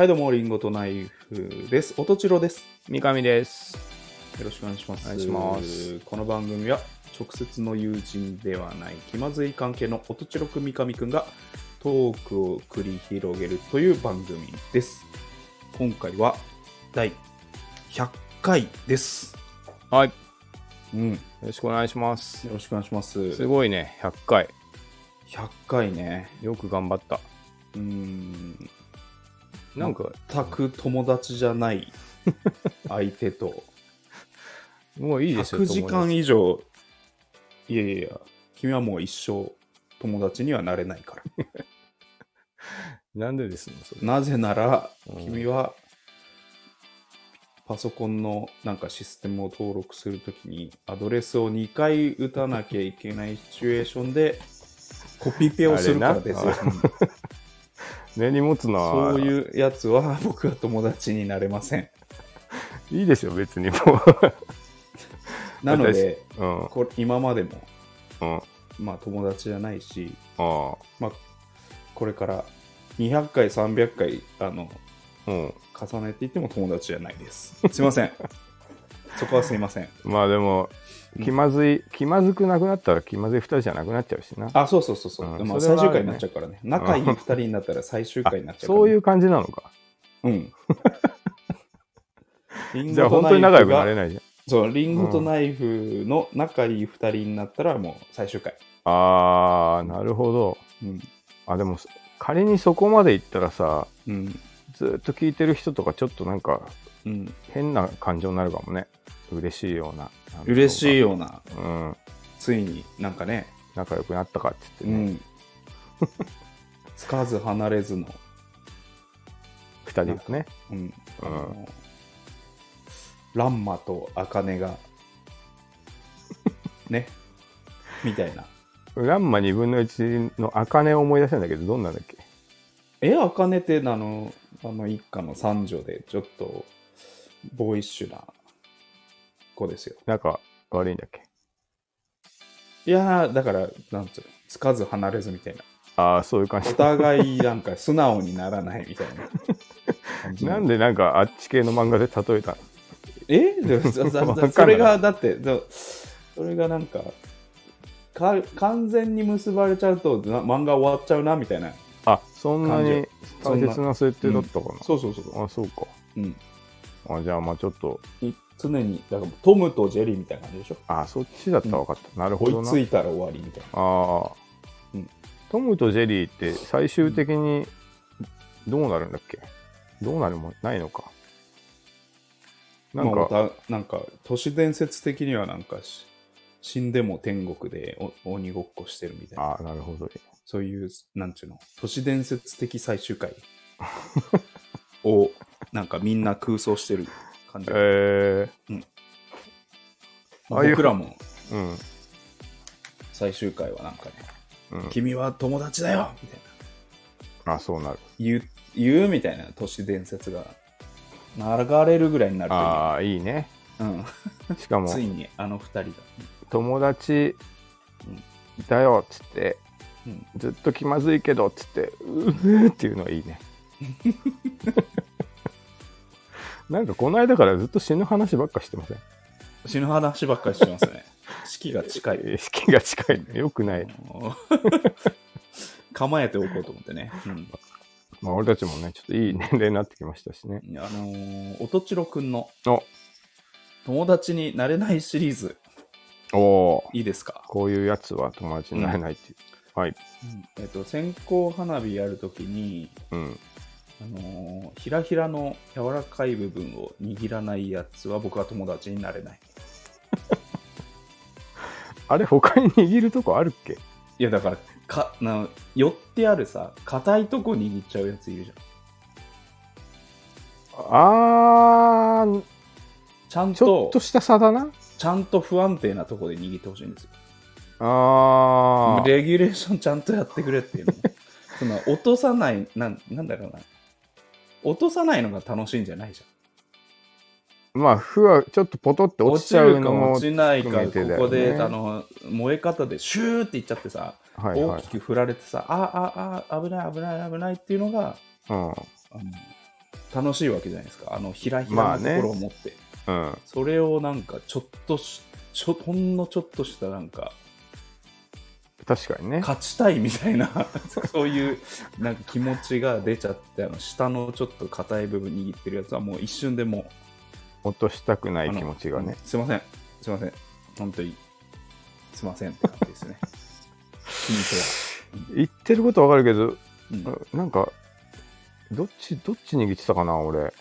はい、どうも、リンゴとナイフです。おとちろです。三上です。よろしくお願いします。お願いしますこの番組は、直接の友人ではない気まずい関係のおとちろくん三上くんがトークを繰り広げるという番組です。今回は、第100回です。はい。ようん。よろしくお願いします。ろしくお願いします。すごいね、100回。100回ね。よく頑張った。うーん。なんか、全く友達じゃない相手と、もういいですよ。100時間以上、いやいやいや、君はもう一生友達にはなれないから。なんでですのそれ。なぜなら、うん君は、パソコンのなんかシステムを登録するときに、アドレスを2回打たなきゃいけないシチュエーションで、コピペをするからですよ。根に持つなそういうやつは僕は友達になれません。いいですよ、別にも なので、う。うん。これ今までも、うん。あまあ友達じゃないし、あ。まあ、これから200回、300回、あの、うん。重ねていっても友達じゃないです。すいません。そこはすいません。まあでも、気まずい、気まずくなくなったら気まずい2人じゃなくなっちゃうしな。あ、そうそうそうそう。うんまあ、それはあるね最終回になっちゃうからね。仲いい2人になったら最終回になっちゃうから、そういう感じなのか。うん。リンじゃあ本当に仲良くなれないじゃん。そう、リンゴとナイフの仲いい2人になったらもう最終回。ああ、なるほど。うん。あ、でも、仮にそこまで行ったらさ、うん。ずーっと聞いてる人とかちょっとなんかうん。変な感情になるかもね。嬉しいような。嬉しいい。ような、うん。ついになんかね、仲良くなったかってう言ってね。ん。つかず離れずの、二、人がね。うん。あのランマとアカネが、ね、みたいな。ランマ2分の1の茜を思い出したんだけど、どんなんだっけ？え、アカネってあの、あの一家の三女で、ちょっと、ボーイッシュな子ですよ。仲悪いんだっけ？いやー、だから、なんつうの、つかず離れずみたいな。ああ、そういう感じお。互いなんか素直にならないみたいな感じの。なんでなんかあっち系の漫画で例えたの？え？でもそれが、だって、だそれがなんか、か完全に結ばれちゃうとな漫画終わっちゃうなみたいな。あ、そんなに大切な設定だったかな？そうそうそう。あ、そうか。うん。あじゃあまあちょっと、い常に、だからトムとジェリーみたいな感じでしょ？あ、そっちだったら分かった。なるほどな。追いついたら終わりみたいな。ああ、うんトムとジェリーって最終的にどうなるんだっけ？どうなるもないのか。なんまあか、またなんか都市伝説的にはなんかし死んでも天国でお鬼ごっこしてるみたいなああ、なるほど。そういうなんちゅうの？都市伝説的最終回 をなんかみんな空想してる感じ、えまあああいう僕らもー、うん。最終回はなんかねうん、君は友達だよみたいな。あそうなる。言う言うみたいな都市伝説が流れるぐらいになるああ、いいね。うん、しかも、ついにあの二人だ、友達だよっつって、うん、ずっと気まずいけどっつって、うーっていうのがいいね。なんかこの間からずっと死ぬ話ばっかしてません？死ぬ話ばっかりしてますね 式が近い意識が近いの？よくない。構えておこうと思ってね。うんまあ俺たちもね、ちょっといい年齢になってきましたしね。あのー、おとちろくんのお友達になれないシリーズ、おーいいですか、こういうやつは友達になれないっていう。はい。えっと、線香花火やるときに、うん。あのーひらひらの柔らかい部分を握らないやつは僕は友達になれない。あれ、他に握るとこあるっけ？いや、だから、かな寄ってあるさ、硬いとこ握っちゃうやついるじゃん。あー、ちゃんちょとっとした差だな。ちゃんと不安定なとこで握ってほしいんですよ。あー。レギュレーションちゃんとやってくれっていうのその落とさないなんなんだろうな落とさないのが楽しいんじゃないじまあ、負はちょっとポトってゃん落ちちゃうの落ちるかも。落ちないか、ここであの燃え方でシューっていっちゃってさ、はいはい大き。く振られてさあああ危ない危ない危ないっていうのがうん。あの楽しいわけじゃないですか。あの、ひらひらのとまあねころを持って。うん。それをなんか、ちょっとし、ちょ、ほんのちょっとしたなんか、確かにね。勝ちたいみたいな、そういうなんか気持ちが出ちゃって、あの、下のちょっと硬い部分握ってるやつはもう一瞬でもう、落としたくない気持ちがね。すいません。すいません。本当に、すいませんって感じですね。言ってることわかるけど、は。うんなんか、どっち、どっち握ってたかな、俺。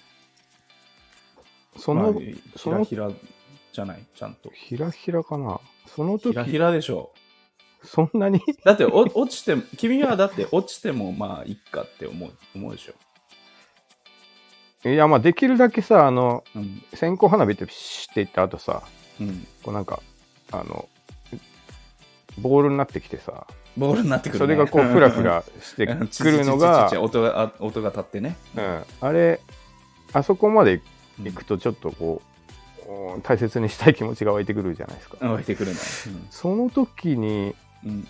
その、まあひらひらじゃない、ちゃんと。ひらひらかな。その時ひらひらでしょそんなに？う。だってお落ちても、君はだって落ちてもまあいっかって思う思うでしょ。いや、まあ、できるだけさ、あの、うん。線香花火ってピシッていった後さ、うん。こうなんか、あの、ボールになってきてさ、ボールになってくる、ね。それがこう、フラフラしてうんくるのが音があ音が立ってね。うん、あれ、あそこまで行くとちょっとこう、うん大切にしたい気持ちが湧いてくるじゃないですか。湧いてくるね。その時に、うん。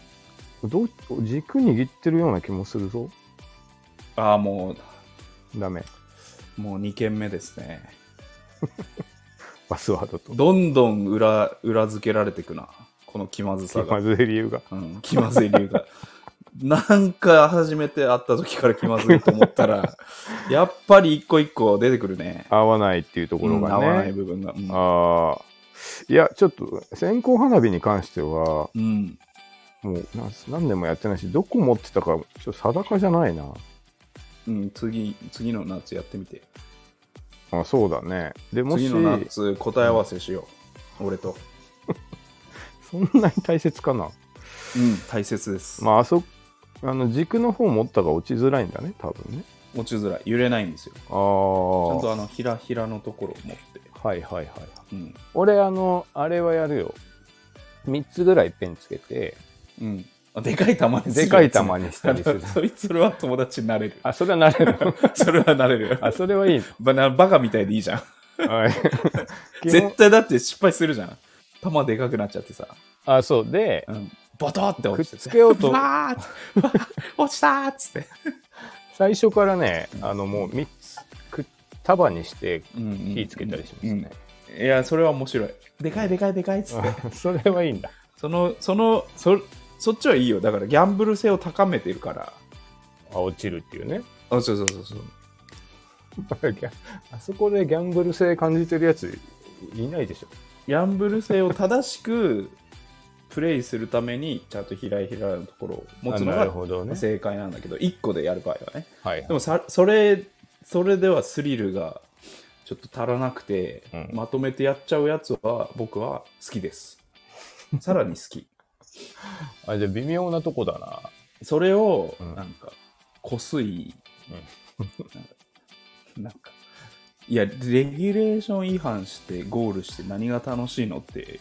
うん、ど軸握ってるような気もするぞ。ああ、もダメ。う、もう2軒目ですね。パスワードと。どんどん裏裏付けられていくな。この気まずさが。気まずい理由が。うん、気まずい理由が。なんか初めて会った時から気まずいと思ったら、やっぱり一個一個出てくるね。合わないっていうところがうん合わないね。部分が。うんああ。いや、ちょっと、線香花火に関しては、うん。もう何何年もやってないし、どこ持ってたか、ちょっと定かじゃないな。うん、次、次の夏やってみて。あそうだね。でもし次、の夏答え合わせしよう。俺と。そんなに大切かな？うん、大切です。まあ、あそ、あの、軸の方持ったが落ちづらいんだね、多分ね。落ちづらい。揺れないんですよ。ちゃんあとあの、ひらひらのところを持って。あ。はいはいはい。うん。俺、あの、あれはやるよ。3つぐらいペンつけて、うん。あでかい玉にでかい玉にしたりする そいつそれは友達になれる。あ、それはなれる。それはなれるよ。あ、それはいいバナバカみたいでいいじゃん。の。はい。基絶本対だって失敗するじゃん。玉でかくなっちゃってさ。あ、そう。で、うん。ボトって落ちてくっつけようと落ちたーっつって。最初からね、あの、もう3つく束にして火火つけたりしますね。いや、それは面白い。でかいでかいでかいっつって。あそれはいいんだ。その、その、そ、そっちはいいよ。だからギャンブル性を高めてるから。あ、落ちるっていうね。あ、そうそうそうそう。あそこでギャンブル性感じてるやついないでしょ。ギャンブル性を正しく プレイするために、ちゃんとひらひらのところを持つのが。正解なんだけど、1個でやる場合はね。はいで。もさ、それ、それではスリルがちょっと足らなくて、うんまとめてやっちゃうやつは僕は好きです。さらに好き。あ、じゃあ微妙なとこだな。それを、うんなんか、こすい、なんか、いや、レギュレーション違反してゴールして何が楽しいのって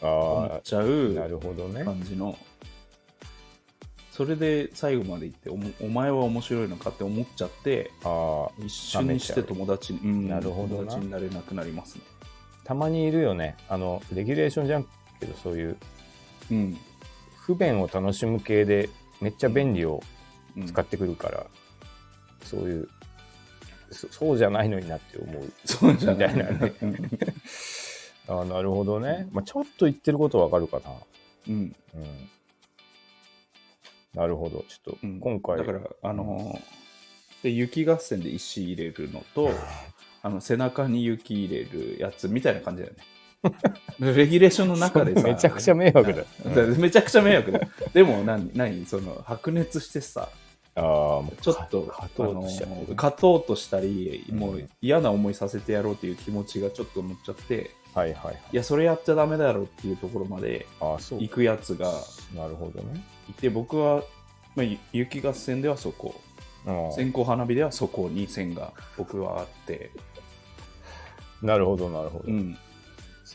思あっちゃあ、うなるほどね。感じの、それで最後まで行っておも、お前は面白いのかって思っちゃって、ああ、一緒にして友達に、うんなるほどな友達になれなくなりますね。たまにいるよね。あの、レギュレーションじゃんけど、そういううん。不便を楽しむ系でめっちゃ便利をうん使ってくるから、そういうそ、そうじゃないのになって思う。そうじゃないみたいなねうんああ、なるほどね。まあ、ちょっと言ってることわかるかな。うん。うん。なるほど。ちょっとうん今回、だから、あのーで雪合戦で石入れるのと、あの背中に雪入れるやつみたいな感じだよね。レギュレーションの中でさ、めちゃくちゃ迷惑だ。だめちゃくちゃ迷惑だ。よ。でも何、何、その白熱してさ、ああ、もうちょっと勝とうとし勝とうとしたり、うん。もう嫌な思いさせてやろうっていう気持ちがちょっと乗っちゃって、はいはいはい。いや、それやっちゃダメだろうっていうところまでああ、そう。行くやつがなるほどね。いて、僕は、まあ、ゆ雪合戦ではそこ、線香花火ではそこに線が僕はあって、なるほどなるほど。うん、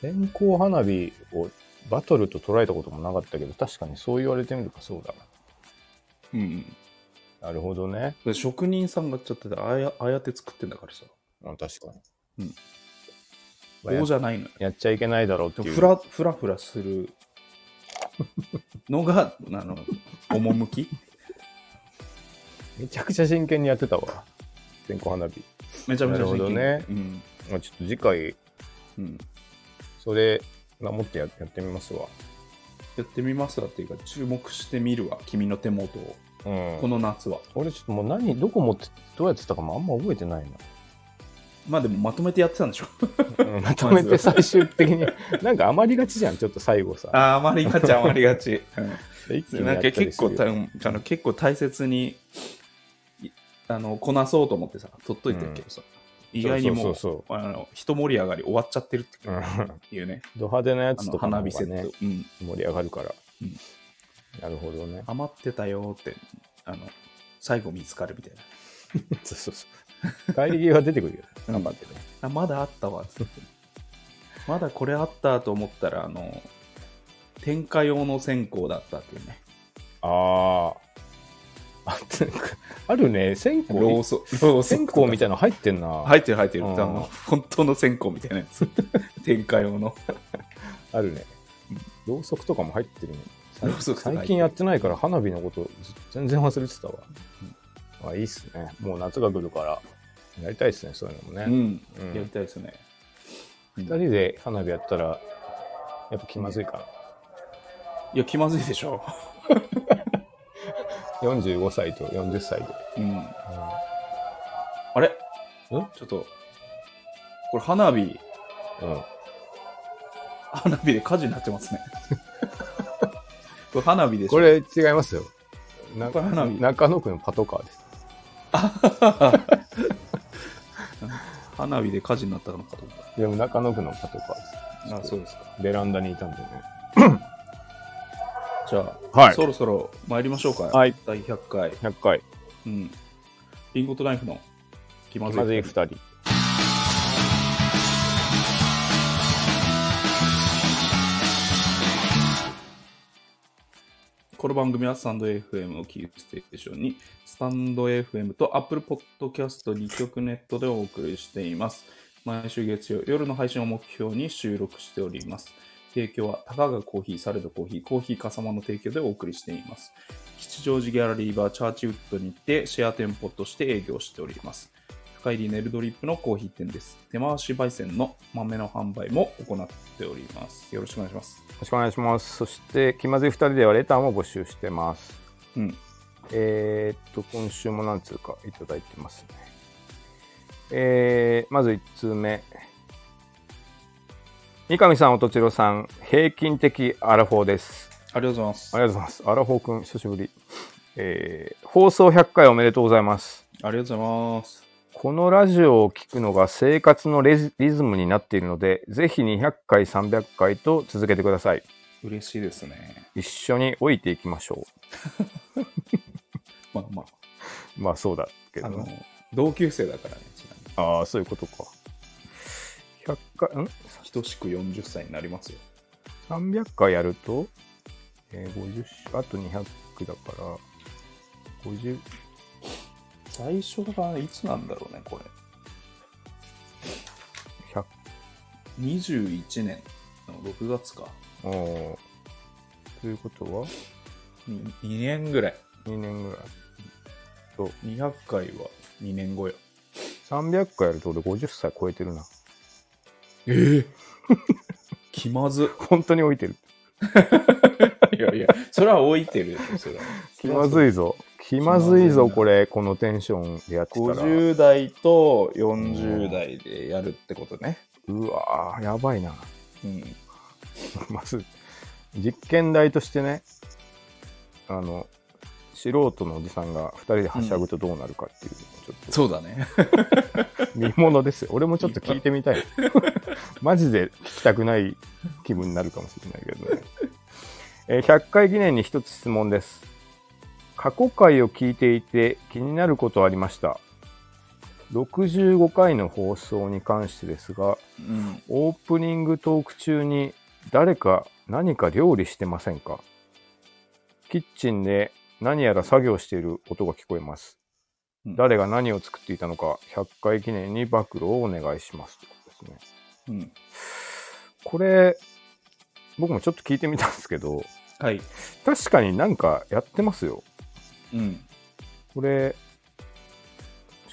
線香花火をバトルと捉えたこともなかったけど、確かにそう言われてみるとそうだうん。な。なるほどね。で職人さんがちょっとああやああやって作ってんだからさ、あ確かに。うんまあや棒じゃないのよ。やっちゃいけないだろうっていう。でもフラフラフラするのが、あの、趣？めちゃくちゃ真剣にやってたわ。線香花火。めちゃめちゃ真剣なるほどねうん。まあ、ちょっと次回、うん。それ、守ってややってみますわ。やってみますわっていうか、注目してみるわ、君の手元を。うん。この夏は。俺ちょっともう何、どこ持って、どうやってたかもあんま覚えてないまあでもまとめてやってたんでしょ。な。うんまとめて最終的に、なんか余りがちじゃん、ちょっと最後さ。ああ、余りがち、余りがち。なんか結構するよたあの結構大切にいあのこなそうと思ってさ、取っといてるけどさ、意外にもうそうそうそうあの一盛り上がり終わっちゃってるってうんいうね、ド派手なやつとかの花火セット、うん、盛り上がるから。うんなるほどね。余ってたよって、あの最後見つかるみたいな。そうそうそう。帰り際出てくるよ。う ん頑張ってね。あまだあったわっつって。まだこれあったと思ったら、あの、点火用の線香だったっていうね。ああ。ああるね、線香。ろうそろうそ線香みたいなの入ってんな。入ってる入ってる。うんあの本当の線香みたいなやつ。点火用の。あるね。ろうそくとかも入ってるね。最近やってないから花火のことず全然忘れてたわ。あいいっすね。もう夏が来るから、やりたいっすね、そういうのもね。うん。うんやりたいですね。二人で花火やったら、やっぱ気まずいかな。いや、気まずいでしょ。45歳と40歳で。うん。あれ？ん？ちょっと、これ花火、うん。花火で火事になってますね。これ花火でしょ。これ違いますよ。なこれ花火中野区のパトカーです。花火で火事になったのかと思っでも中野区のパトカーでた。あ、そうですか。す。ベランダにいたんでね。じゃあ、はいそろそろ参りましょうか。はい第100回。100回。うん。リンゴとナイフの気まずいまずい二人2人。この番組はスタンド FM をキーステーションに、スタンド FM と Apple Podcast 2曲ネットでお送りしています。毎週月曜夜の配信を目標に収録しております。提供は、たかがコーヒー、サレドコーヒー、コーヒーかさまの提供でお送りしています。吉祥寺ギャラリーバーチャーチウッドにてシェア店舗として営業しております。深入りネルドリップのコーヒー店です。手回し焙煎の豆の販売も行っております。よろしくお願いします。よろしくお願いします。そして、気まずい2人ではレターも募集してます。うん。えーっと、今週も何通かいただいてますね。えー、まず1通目。三上さん、音千代さん、平均的アラフォーです。ありがとうございます。ありがとうございます。アラフォーくん、久しぶり。えー、放送100回おめでとうございます。ありがとうございます。このラジオを聞くのが生活のリズムになっているので、ぜひ200回、300回と続けてください。嬉しいですね。一緒に老いていきましょ まあまう。まあそうだけあ、あのどね。、同級生だからね。ああ、そういうことか。100回、ん？等しく40歳になりますよ。300回やると、えー、50あと200だから50最初がいつなんだろうね、これ。100 21年の6月か。おーということは？2, 2年ぐらい。2年ぐらいと200回は2年後よ。300回やると俺50歳超えてるなええ 気まず。本当に老いてる いやいや、それは置いてるよ、それは。気まずいぞ気まずいぞこれこのテンションでやってたら50代と40代でやるってことね。うわーやばいなうん。まず実験台としてねあの素人のおじさんが2人ではしゃぐとどうなるかっていう、ちょっとそうだね。見ものですよ。俺もちょっと聞いてみたい。マジで聞きたくない気分になるかもしれないけどね。えー100回記念に一つ質問です。過去回を聞いていて気になることありました。65回の放送に関してですが、うん。オープニングトーク中に誰か何か料理してませんかキッチンで何やら作業している音が聞こえます。うん誰が何を作っていたのか100回記念に暴露をお願いしますということですね。うん。これ、僕もちょっと聞いてみたんですけど、はい。確かになんかやってますよ。うん。これ、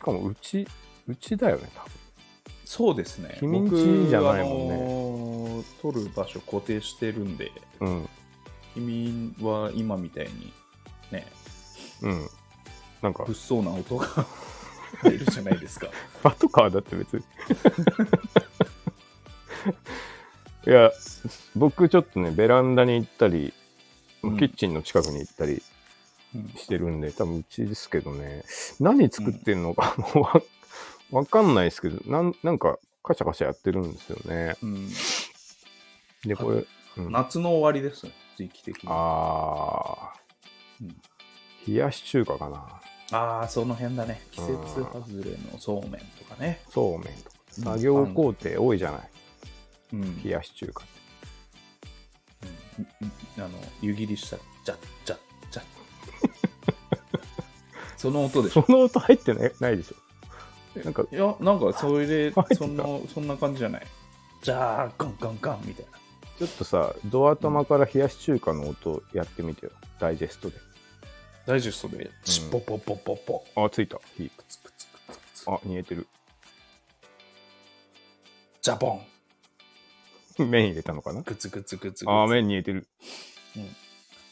かもうち、うちだよね、多分。そうですね。君んちじゃないもんねね。取る場所固定してるんで、うん。君は今みたいにね、うん。なんか、物騒な音が 入るじゃないですか。パトカーだって別に。いや、僕ちょっとね、ベランダに行ったり、うんキッチンの近くに行ったりうんしてるんで、多分うちですけどね、何作ってんのかもうわわかんないですけど、なんなんかカシャカシャやってるんですよね。うんで、これ、夏の終わりですね、時期的に。ああ冷やし中華かな。あー、その辺だね。季節外れのそうめんとかね。そうめんとか。うん作業工程多いじゃない。うん冷やし中華って。うんあの湯切りしたらジャッジャッジャッ その音でしょその音入ってないないでしょ。なんか、いやなんかそれでそんなそんな感じじゃないじゃあガンガンガンみたいなちょっとさ、ドア玉から冷やし中華の音やってみてよ。ダイジェストで。ダイジェストでチッポポポポポあ、ついた。火。あ、煮えてる。ジャボン。麺入れたのかな？グツグツグツグツあ、麺煮えてる。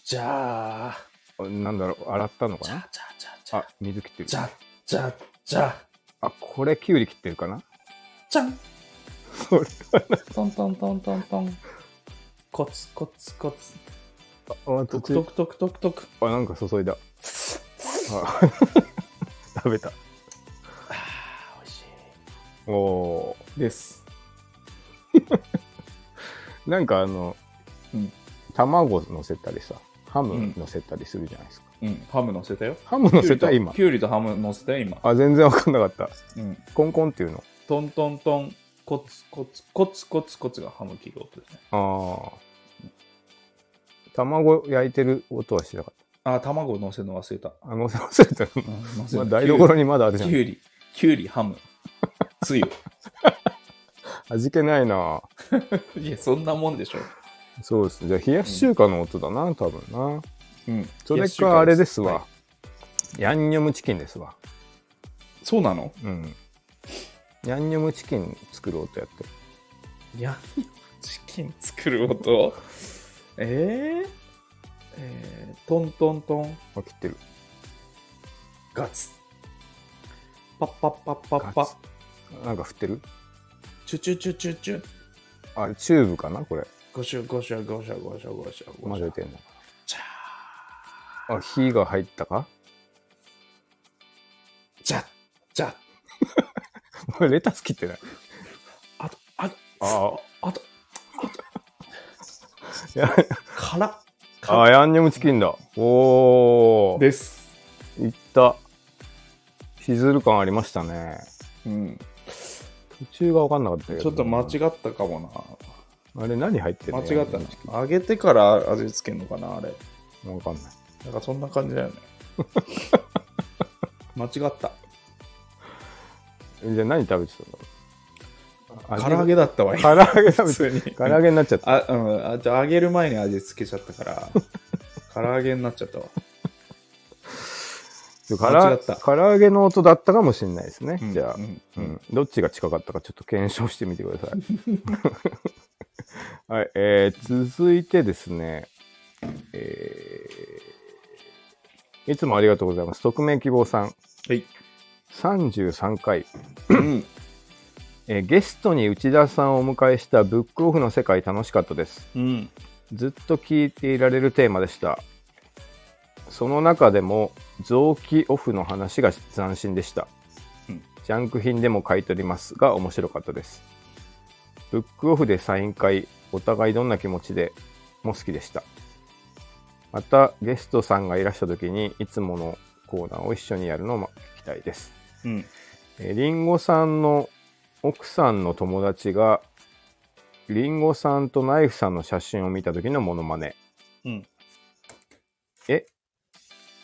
じゃああなんだろう、洗ったのかな？じゃあ水切ってる。じ。ゃあじゃあじゃああ、これ、きゅうり切ってるかな？じゃん。それトントントントントン。コツコツコツあ、トクトクトクトクトクあ、なんか注いだ。あ食べた。あー美味しおー。いです なんかあの、うん卵乗せたりさ、ハム乗せたりするじゃないですか。うんハム乗せたよハム乗せた今き。ゅうりとハム乗せたよ今あ、全然わかんなかった。うんコンコンっていうの。トントントンコツコツコツコツコツがハム切る音ですねああ。卵焼いてる音はしなかっあー卵乗せるの忘れた、た。あ、乗せ忘れたまあ、る台所にまだあるじゃん。きゅうりきゅうりハムつゆ 味気ないな。いやそんなもんでしょそうですね。じゃあ、冷やし中華の音だな、多分な。うんそれか、あれですわ。はヤンニョムチキンですわ。いそうなの？うん。ヤンニョムチキン作る音やって。ヤンニョムチキン作る音？えー、えー、トントントン。あ、切ってる。ガツ。パッパッパッパッパ。ガツ。なんか振ってる？チュチュチュチュチュ。あれ、チューブかなこれ。ゴシュゴシュゴシュゴシュゴシュゴシュ混ぜてんの。チャあ、火が入ったか？ージャッジャッ。これ レタス切ってない？あとあとああとあ。や辛あ、ヤンニョムチキンだ。おー。ですいった。しずる感ありましたね。うん途中が分かんなかったけど。ちょっと間違ったかもなあれ何入ってる間の違ったな揚げてから味付けんのかなあれ分かんない。なんかそんな感じだよね 間違ったじゃあ何食べてたの？唐揚げだったわ唐揚げ食べて普通に。唐揚げになっちゃった。あ、うん、あじゃあ揚げる前に味付けちゃったから 唐揚げになっちゃったわ。唐間違った。唐揚げの音だったかもしれないですね。じゃあ、うんうん。どっちが近かったかちょっと検証してみてください。はい、えー続いてですね、えーいつもありがとうございます。匿名希望さん、はい、33回、うん、えーゲストに内田さんをお迎えしたブックオフの世界楽しかったです。うん、ずっと聞いていられるテーマでした。その中でも臓器オフの話が斬新でした。うんジャンク品でも買い取りますが面白かったです。ブックオフでサイン会、お互いどんな気持ちでも好きでした。またゲストさんがいらした時にいつものコーナーを一緒にやるのも聞きたいです。うん、えーリンゴさんの奥さんの友達がリンゴさんとナイフさんの写真を見た時のモノマネ。うん。え？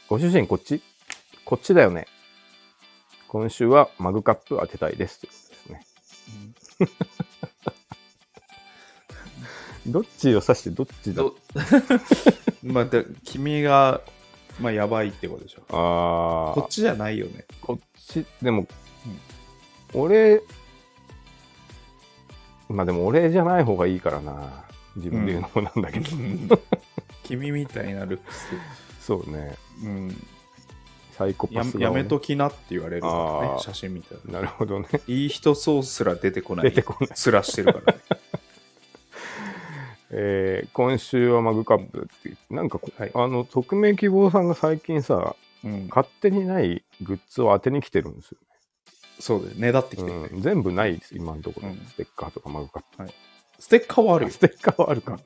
ご主人こっち？こっちだよね。今週はマグカップ当てたいです。ということですね。どっちを指してどっちだ？ど また君がまあ、やばいってことでしょ。ああこっ、ちじゃないよね。こっち、でも、俺、まあでも俺じゃない方がいいからな。自分で言うのもなんだけど。君みたいなルックス。そうね。うん。サイコやパス顔ねやめときなって言われるからね写真見たら。なるほどね。いい人そうすら出てこない。出てこない。すらしてるからね。えー今週はマグカップってなんかこ、はいあの、匿名希望さんが最近さ、うん、勝手にないグッズを当てに来てるんですよ。そう。ねだってきてる、うん、全部ないです、今のところ。うんステッカーとかマグカップ。ステッカーはあるよス。テッカーはあるか。はい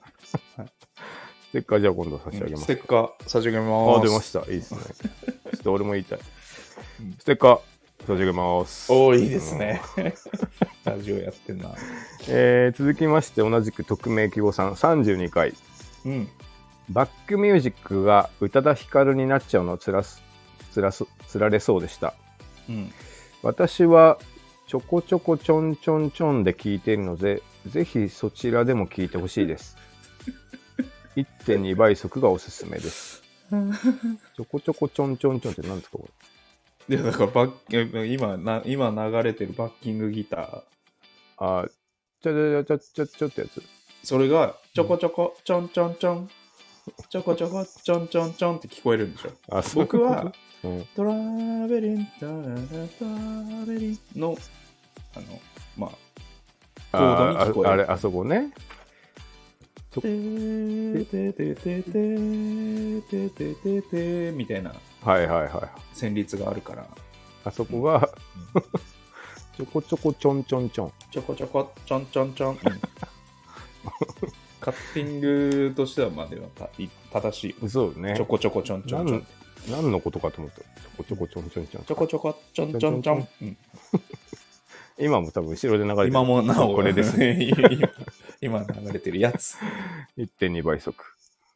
ステッカーじゃあ今度差し上げます。ステッカー差し上げます。あ、出ました。いいですね。ちょっと俺も言いたいうん。ステッカー差し上げます。おおいいですね。ラジオやってんな。えー続きまして、同じく匿名希望さん、32回。うん。バックミュージックが宇多田ヒカルになっちゃうのつらす、つらす、つられそうでした。うん。私は、ちょこちょこちょんちょんちょんで聞いているので、ぜひそちらでも聞いてほしいです。1.2倍速がおすすめです。ちょこちょこちょんちょんちょんって何ですかこれ？で、だからバッ今な、今流れてるバッキングギター。あー、ちょちょちょちょちょってやつ。それが、ちょこちょこ、ちょんちょんちょん。ちょこちょこ、ちょんちょんちょんって聞こえるんでしょ。あ、僕は、うん、トラベリン、トラベリンの、あの、まあ、コードに聞こえるああれ、あそこね。てーててててててててみたいなはいはいはい。旋律があるから、あそこが、ちょこちょこちょんちょんちょん。ちょこちょこ、ちょんちょんちょん。カッティングとしては、まあでもたい正しいよ。そうねちょ。こちょこちょんちょんちょん。何のことかと思った。ちょこちょこちょんちょんちょん。ちょこちょこちょんちょんちょん。うん今も多分後ろで流れてる。今もなお、これですね。今 今流れてるやつ。1.2倍速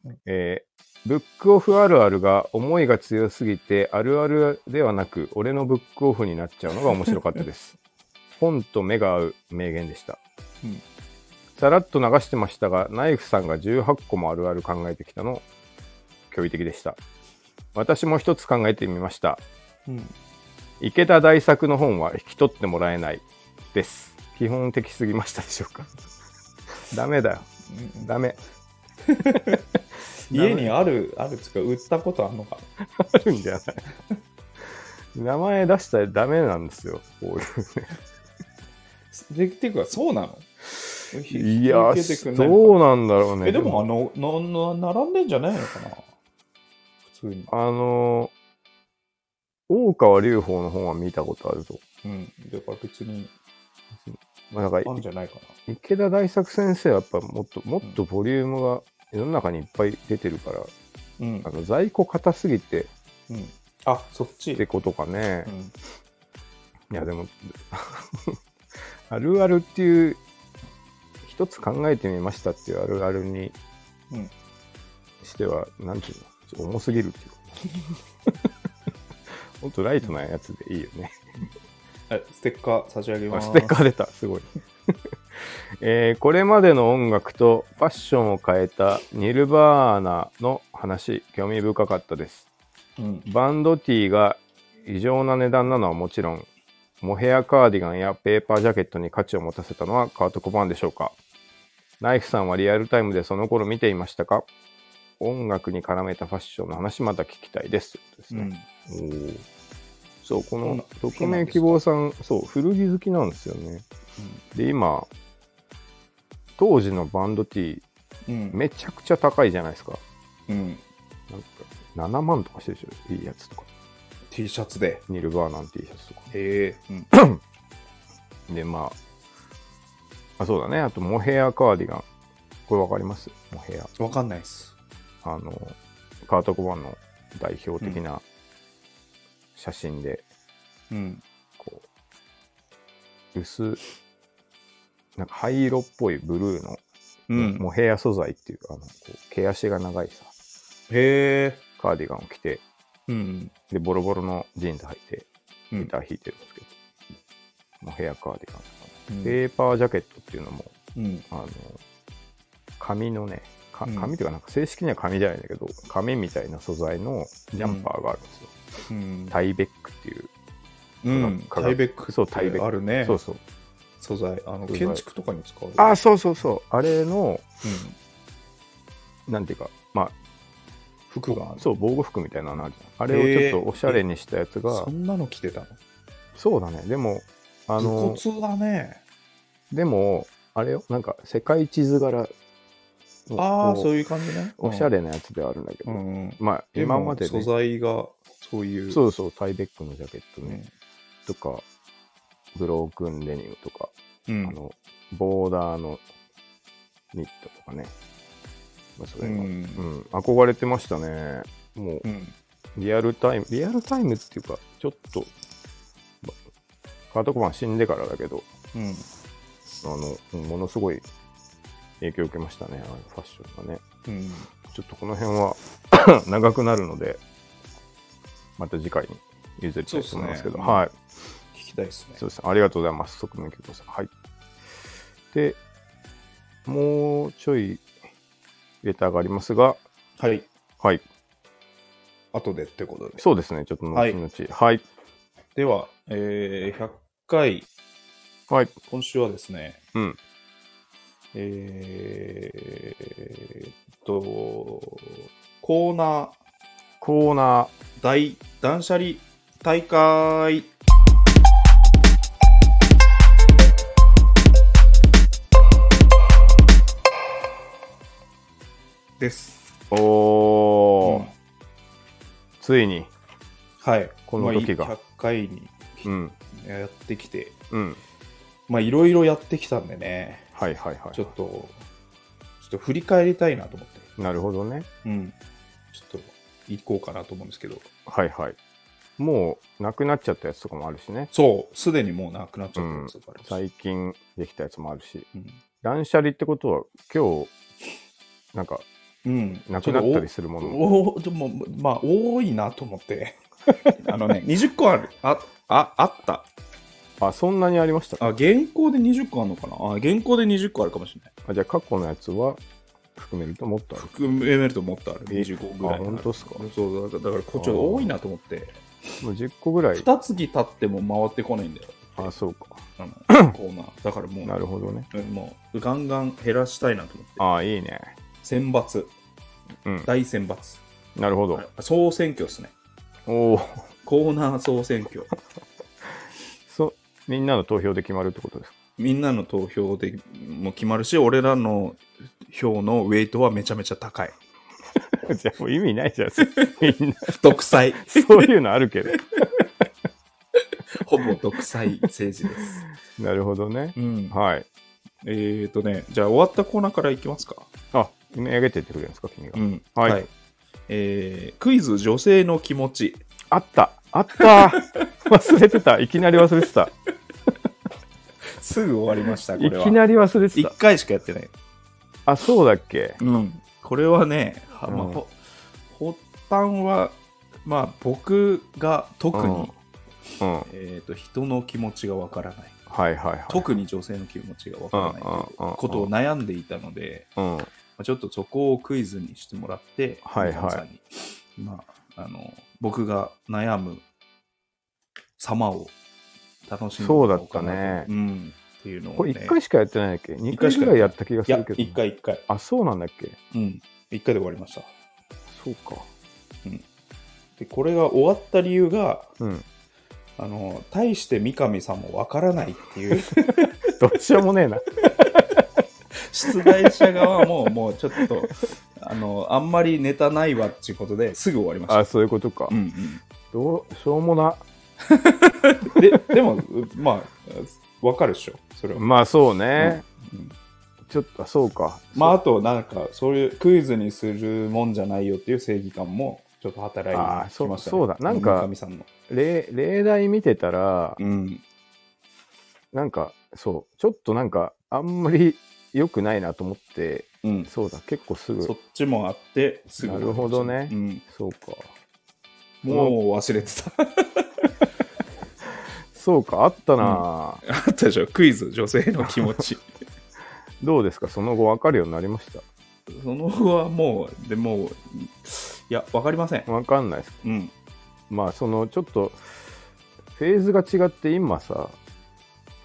うん。えーブックオフあるあるが思いが強すぎてあるあるではなく俺のブックオフになっちゃうのが面白かったです。本と目が合う名言でした。うんさらっと流してましたが、ナイフさんが18個もあるある考えてきたの、驚異的でした。私も一つ考えてみました。うん池田大作の本は引き取ってもらえないです。基本的すぎましたでしょうか ダメだよ。ダメ。家にある、あるっつうか、売ったことあるのか あるんじゃない名前出したらダメなんですよ。こういうでっていうか、そうなの？ね。いや、そうなんだろうね。え、でも、あの、な、な、並んでんじゃないのかな？普通に。あの、大川隆法の本は見たことあると。うん。だから別に、まあ、なんかんじゃないか池田大作先生はやっぱもっと、もっとボリュームが世の中にいっぱい出てるから、な。うんあ。の在庫硬すぎてうん。あ、そっち。ってことかね。うん。いやでも あるあるっていう一つ考えてみましたっていうあるあるにうんしては、なんていうの？ちょっと重すぎるっていう。か もっとライトなやつでいいよね、えステッカー差し上げあます。ステッカー出た。すごい、えーこれまでの音楽とファッションを変えたニルバーナの話興味深かったです。うん。バンドティーが異常な値段なのはもちろん、モヘアカーディガンやペーパージャケットに価値を持たせたのはカート・コバーンでしょうか？ナイフさんはリアルタイムでその頃見ていましたか？音楽に絡めたファッションの話また聞きたいです。ですねうん。そう、この匿名希望さん、そう、古着好きなんですよね。で、今、当時のバンドティー、うん。めちゃくちゃ高いじゃないですか。うん。なんか、7万とかしてるでしょ、いいやつとか。T シャツで。ニルバーナの T シャツとか。へえ。うん。で、まあ、あ、そうだね。あと、モヘアカーディガン。これわかります？モヘア。わかんないっす。あの、カート・コバーンの代表的な写真で、うん。こう、薄、なんか灰色っぽいブルーの、うん。モヘア素材っていう、あの、こう毛足が長いさ、へえ。カーディガンを着て、うん。で、ボロボロのジーンズ履いて、うんギター弾いてるんですけど、モヘアカーディガンとかね、うんペーパージャケットっていうのも、うん。あの、紙のね、紙っていうかなんか正式には紙じゃないんだけど、紙みたいな素材のジャンパーがあるんですよ。うん。タイベックっていう。うん、タイベックそうタイベック。あるね。そうそう。素材。あの建築とかに使う？あ、そうそうそう。あれの、うん、なんていうか、ま服がある、あそう、防護服みたいなのあるじゃん。あれをちょっとおしゃれにしたやつがそ、んなの着てたの？そうだね。でも、あの、武骨だね。でも、あれよ、なんか世界地図柄ああそういう感じね。おしゃれなやつではあるんだけど、うん、うん、まあ今までね、素材がそういう。そうそう、タイベックのジャケットうね、ん。とか、ブロークンデニムとか、うん。あの、ボーダーのニットとかね、まあ、それが、ううん。ん、憧れてましたね。もうう、ん。リアルタイム、リアルタイムっていうか、ちょっと、まカートコバン死んでからだけど、うん。あの、ものすごい影響を受けましたね、あのファッションがね。うんちょっとこの辺は 長くなるので、また次回に譲りたいと思いますけど、ねはい。聞きたいですねそうですね。ありがとうございます。側面教さん。はい。で、もうちょいレターがありますが、はいはい。後でってことでそうですね。ちょっと後々。はい。はい。では、えー、100回はい。今週はですねうん。えーっとコーナーコーナー。大断捨離大会です。おー、うんついに。はい。この時がまあ100回にうん。やってきて、うん。まあいろいろやってきたんでね、はいはいはい。ちょっと、ちょっと振り返りたいなと思って、なるほどね。うん。ちょっと行こうかなと思うんですけど、はいはい。もう、なくなっちゃったやつとかもあるしね。そう、すでにもうなくなっちゃったやつがあるし、最近できたやつもあるし。うん断捨離ってことは、今日、なんか、うん、なくなったりするもの？も。おおでもまあ多いなと思って あのね20個あるあああったあ、そんなにありましたか？あ現行で20個あるのかな？あ現行で20個あるかもしれないあじゃあ、過去のやつは含めるともっとある。含めるともっとあるえ25ぐらいあ本当っすか？そうだからだからこっちは多いなと思ってもう10個ぐらい。2月経っても回ってこないんだよあ、そうか。あのコーナーだからもうなるほどね。うんもうガンガン減らしたいなと思ってあいいね。選抜うん。大選抜なるほど。総選挙ですねおお。コーナー総選挙そ、みんなの投票で決まるってことですか？みんなの投票でも決まるし、俺らの票のウェイトはめちゃめちゃ高い。じゃあもう意味ないじゃん。みんな、独裁。そういうのあるけど。ほぼ独裁政治です。なるほどね。うん。はい。えーとね、じゃあ終わったコーナーからいきますか。あ、読み上げてってくれるんですか、君が。ん。はいえークイズ女性の気持ち。あったあった 忘れてた。いきなり忘れてた。すぐ終わりました、これは。いきなり忘れてた1。回しかやってない。あ、そうだっけ？うん。これはね、はまあうんほ発端は、まあ僕が特に、うん。うん。えーと人の気持ちがわからない。はいはいはい。特に女性の気持ちがわからないうことを悩んでいたので、うん。まあちょっとそこをクイズにしてもらって、はいはい皆さんにまあ、あの僕が悩む様を楽しんでそうだったねうん、っていうのを、ね、これ1回しかやってないんだっけ ?2 一回しか回ぐらいやった気がするけど。1。回1回あ、そうなんだっけ？うん1回で終わりましたそうか。でこれが終わった理由がうん。あの大して三上さんもわからないっていう どうしようもねえな。出題者側ももうちょっとあのあんまりネタないわっていうことですぐ終わりましたあ、そういうことか。うんどう、しょうもな。うん、ででもまあわかるでしょ。それは、まあそうね。うん。ちょっと、そうか。まああとなんかそういうクイズにするもんじゃないよっていう正義感もちょっと働いてきましたね。そうそうだ。なんか三上さんの。例例題見てたら、うん。なんか、そう、ちょっとなんか、あんまり良くないなと思って、うん。そうだ、結構すぐ。そ、っちもあってすぐなるほどね。うん、そうか。もう忘れてたそうか、あったな、あったでしょクイズ女性の気持ち どうですか？その後分かるようになりました？その後はもう、でも、いや、わかりません。わかんないです。うん。まあ、その、ちょっと、フェーズが違って、今さ、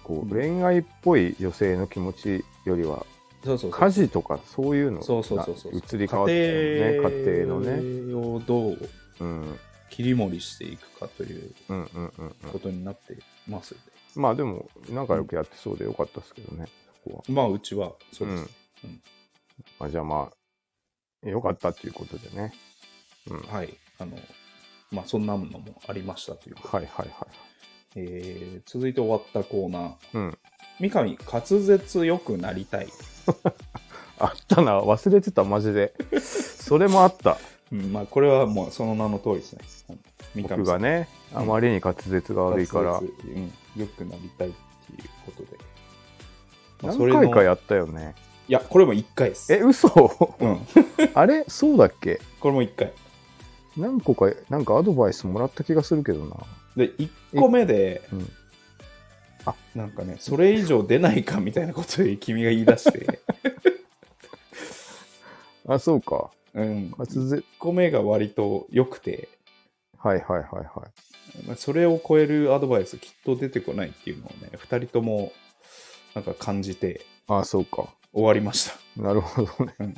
こう、恋愛っぽい女性の気持ちよりは、そうそうそう。家事とかそういうのがそうそうそうそう。移り変わってるよね、家庭のね。家庭をどううん。切り盛りしていくかといううんうんうんうん。ことになってますよね。まあでも、仲良くやってそうでよかったですけどね、そこは。まあ、うちはそうです。うんまあ、じゃあまあ、よかったっていうことでね。うん。はいはい。あの、まあ、そんなのもありましたということで。はいはい。えー続いて終わったコーナー。うん。三上、滑舌よくなりたい。あったな、忘れてた、マジで。それもあった。うん、まあ、これはもうその名の通りですね。三僕がね、うんあまりに滑舌が悪いから、うん、よくなりたいっていうことで。まあ何回かやったよね。いや、これも1回です。え、嘘？うん。あれ？そうだっけ？これも1回。何個か、なんかアドバイスもらった気がするけどな。で、1個目で、うんあ、なんかね、それ以上出ないかみたいなことを君が言い出して、あ、そうか。うん。滑舌、1個目が割と良くて、はいはいはいはい。まあそれを超えるアドバイスきっと出てこないっていうのをね、2人ともなんか感じてあ、そうか。終わりました。なるほどね。うん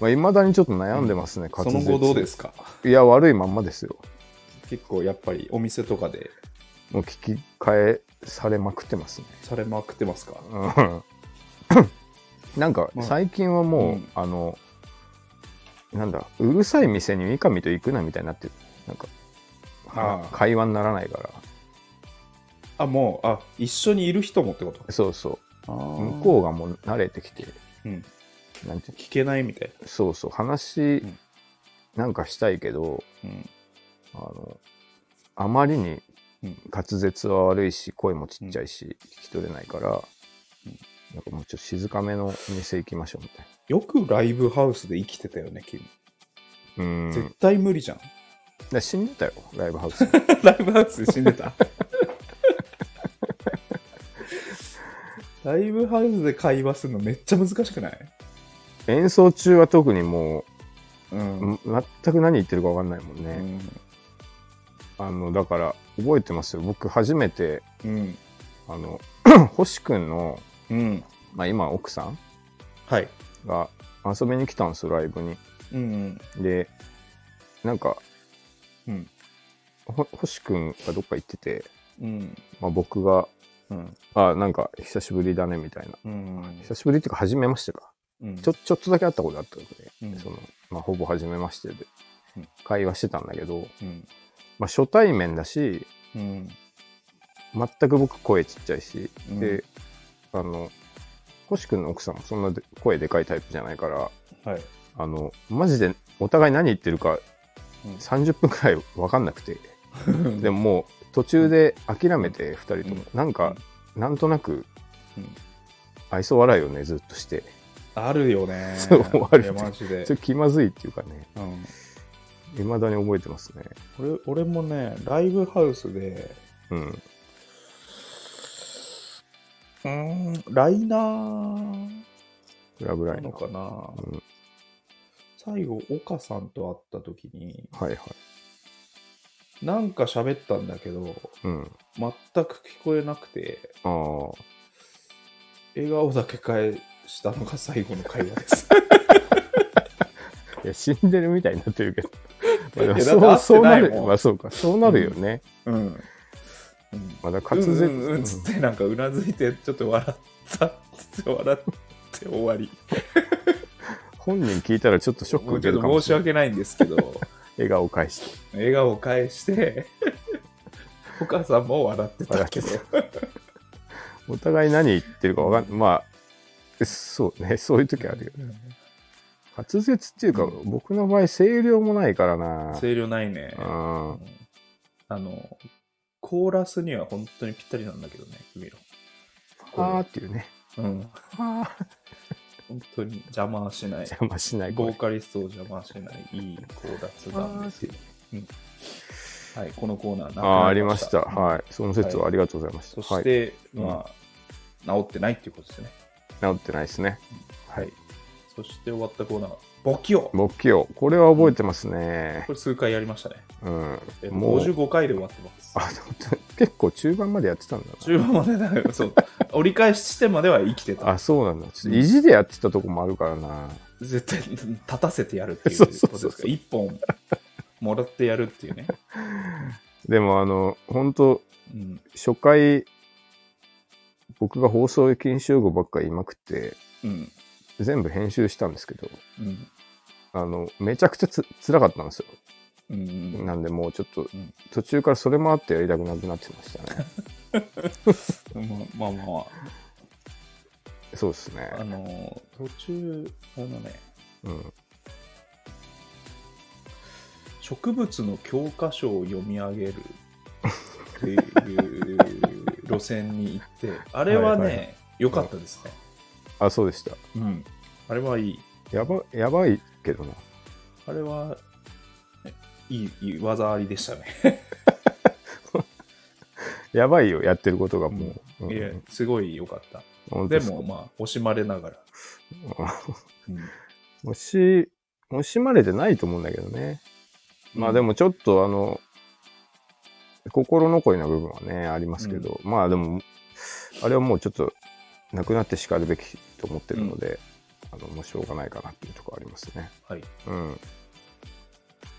まあ、未だにちょっと悩んでますね、そ滑舌。の後どうですか？いや、悪いまんまですよ。結構やっぱりお店とかでもう聞き換えされまくってますね。されまくってますか？うん なんかまあ最近はもう、うんあの、なんだ、うるさい店に三上と行くなみたいになってる。なんか、ああ。会話にならないから。あ、もう、あ、一緒にいる人もってこと？そうそう。向向こうがもう慣れてきて、うん、なんていう聞けないみたいそうそう、話ん。なんかしたいけど、な。うん。あの、あまりにうん。滑舌は悪いし、声もちっちゃいし、聞き取れないから、うん。なんかもうちょっと静かめのお店行きましょうみたいよくライブハウスで生きてたよね、君。な。うん。絶対無理じゃん。で死んでたよ、ライブハウス。ライブハウスで死んでた？ライブハウスで会話するのめっちゃ難しくない？演奏中は特にもうん。う、全く何言ってるか分かんないもんね。うん。あの、だから、覚えてますよ。僕、初めて、うん。あの、星くんの、うん。まあ、今、奥さん？はい。が遊びに来たんですよ、ライブに。うん。で、なんか、うん。ほ星くんがどっか行ってて、うん。まあ、僕が、うん。あ、なんか、久しぶりだね、みたいな。うん。久しぶりっていうか、初めましてか。うんちょ、ちょっとだけ会ったことあったので、うんその、まあ、ほぼ初めましてでうん、会話してたんだけど、うん。まあ、初対面だし、うん。全く僕声ちっちゃいし、うんで、あの、星くんの奥さんもそんなで声でかいタイプじゃないから、はい。あの、マジでお互い何言ってるかうん30分くらい分かんなくて、でももう途中で諦めて2人とも、なんか、なんとなくうん愛想笑いをね、ずっとして、あるよね。そうあるマジでちょ。っと気まずいっていうかね、うん。未だに覚えてますね。俺俺もね、ライブハウスで、うん。うーん、ライナーグラグライの。かな、うん最後、岡さんと会った時に、はいはい。なんか喋ったんだけど、うん。全く聞こえなくて、ああ。笑顔だけ返したのが最後の会話です。いや、死んでるみたいになってるけど。まあそうなる。まあそうか。そうなるよね。うん。うんまだ滑舌。うんうんうんつってなんかうなずいてちょっと笑ったっつって笑って終わり本人聞いたらちょっとショック受けるかもし申し訳ないんですけど笑顔返して。笑顔を返してお母さんも笑ってたけどお互い何言ってるかわかんない。まあ、そうね。そういう時あるよ。滑舌っていうか、うん僕の場合、声量もないからな。声量ないねうん。あのコーラスには本当にぴったりなんだけどね君のあーっていうね。うんあー本当に邪魔はしない邪魔しない。ボーカリストを邪魔はしないいいコーラスなんですよ、うんはいこのコーナーなあありました。うんはい。その説はありがとうございました。はい。そして、うんまあ、治ってないっていうことですね。治ってないですね。はい。そして終わったコーナー、簿記を。目標。これは覚えてますねこ。れ数回やりましたね。うん。えっともう55回で終わってます。あ、結構中盤までやってたんだ中盤までだよ。そう。折り返し地点までは生きてな。た。あ、そうなんだ。ちょっと意地でやってたとこもあるからな。絶対立たせてやるっていうそうことそうそうですか。一本もらってやるっていうね。でもあの、本当うん。初回、僕が放送禁止用語ばっかり言いまくって、うん。全部編集したんですけど、うん。あの、めちゃくちゃつ辛かったんですよ。うん。なんでもうちょっとん、途中からそれもあってやりたくなくなってましたね。まあまあまそうですねあ、。あの、途中、あのね、うん。植物の教科書を読み上げるっていう路線に行って、あれはね、はいはい良かったですね。あ、そうでした。うん。あれはいい。やば、やばいけどな。あれは、ねいい、いい技ありでしたね。やばいよ、やってることがもう。うんいや、すごい良かった。本当すか？でも、まあ、惜しまれながら。うんもし、惜しまれてないと思うんだけどね。まあうんでもちょっとあの、心残りな部分はね、ありますけど、まあでも、あれはもうちょっと、なくなって叱るべきと思ってるので、あの、もうしょうがないかなっていうところありますね。はい。うん。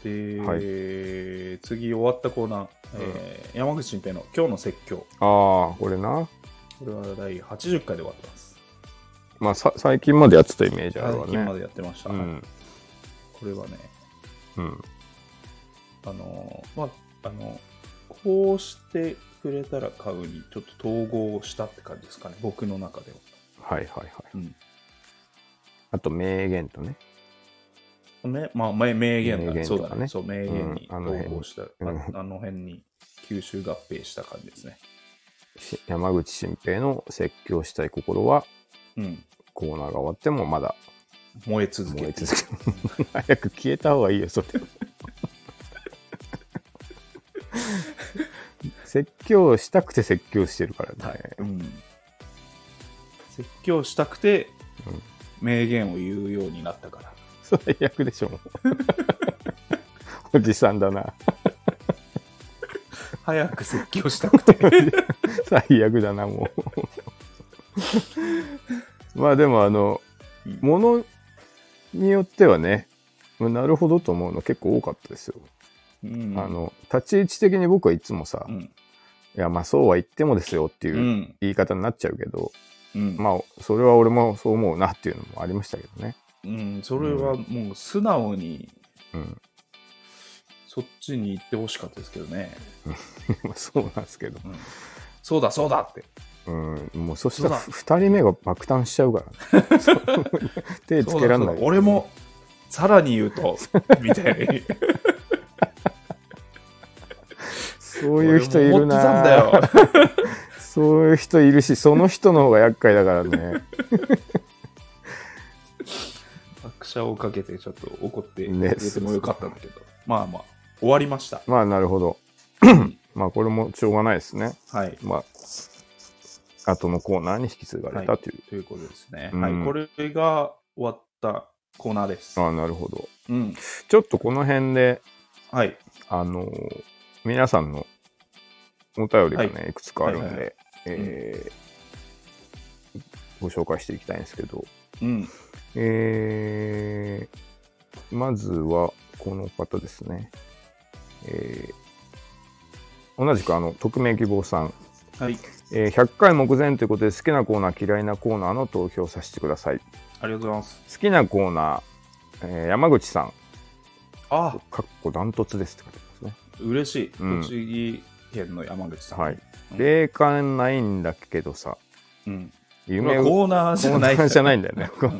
で、はい次終わったコーナー、えー山口新平の今日の説教。ああ、これな。これは第80回で終わってます。まあさ、最近までやってたイメージあるわね。最近までやってました。うん。これはね、うん。あのー、まあ、あの、こうしてくれたら買うにちょっと統合したって感じですかね、僕の中では。はいはいはい。うんあと、名言とね。めまあ、名名言だねそうだね。そう、名言にうんあの辺統合した、うんああの辺に吸収合併した感じですね。し山口新平の説教したい心は、うん。コーナーが終わってもまだ燃え続け燃えて続ける。早く消えた方がいいよ、それ。説教したくて説教してるからね。はい。うん。説教したくて、名言を言うようになったから。最悪でしょ、おじさんだな。早く説教したくて。最悪だな、もう。まあでも、あの、うんものによってはね、なるほどと思うの結構多かったですよ。うんあ、の、立ち位置的に僕はいつもさ、いうん。や、まあそうは言ってもですよっていううん。言い方になっちゃうけど、うん。まあ、それは俺もそう思うなっていうのもありましたけどね。うん、それはもう素直にうん。そっちに行ってほしかったですけどね。ま あそうなんですけど。うん、そうだそうだって。うん。もうそしたらそう二人目が爆誕しちゃうから、ね。手つけらんない。そうだそうだ俺もさらに言うと、みたいに。そういう人いるなよ。そういう人いるし、その人の方が厄介だからね。拍車をかけてちょっと怒ってくてもよかったんだけど。まあまあ、終わりました。まあ、なるほど。まあ、これもしょうがないですね。はい。まあ、後のコーナーに引き継がれたという。ということですね。うんはい。これが終わったコーナーです。ああ、なるほど。うん。ちょっとこの辺で、はい。あのー皆さんのお便りがね、はいい、くつかあるんで、はいはいはいえーご紹介していきたいんですけど、うん。えーまずはこの方ですね。えー同じくあの、匿名希望さん、はい。えー100回目前ということで好きなコーナー、嫌いなコーナーの投票させてください。ありがとうございます。好きなコーナー、えー山口さん、あ、かっこダントツですって書いてますね。嬉しい。うん栃木県の山口さん。はい。うん霊感ないんだけどさ、うん。夢をコーナーじゃない。コーナーじゃないんだよね。うん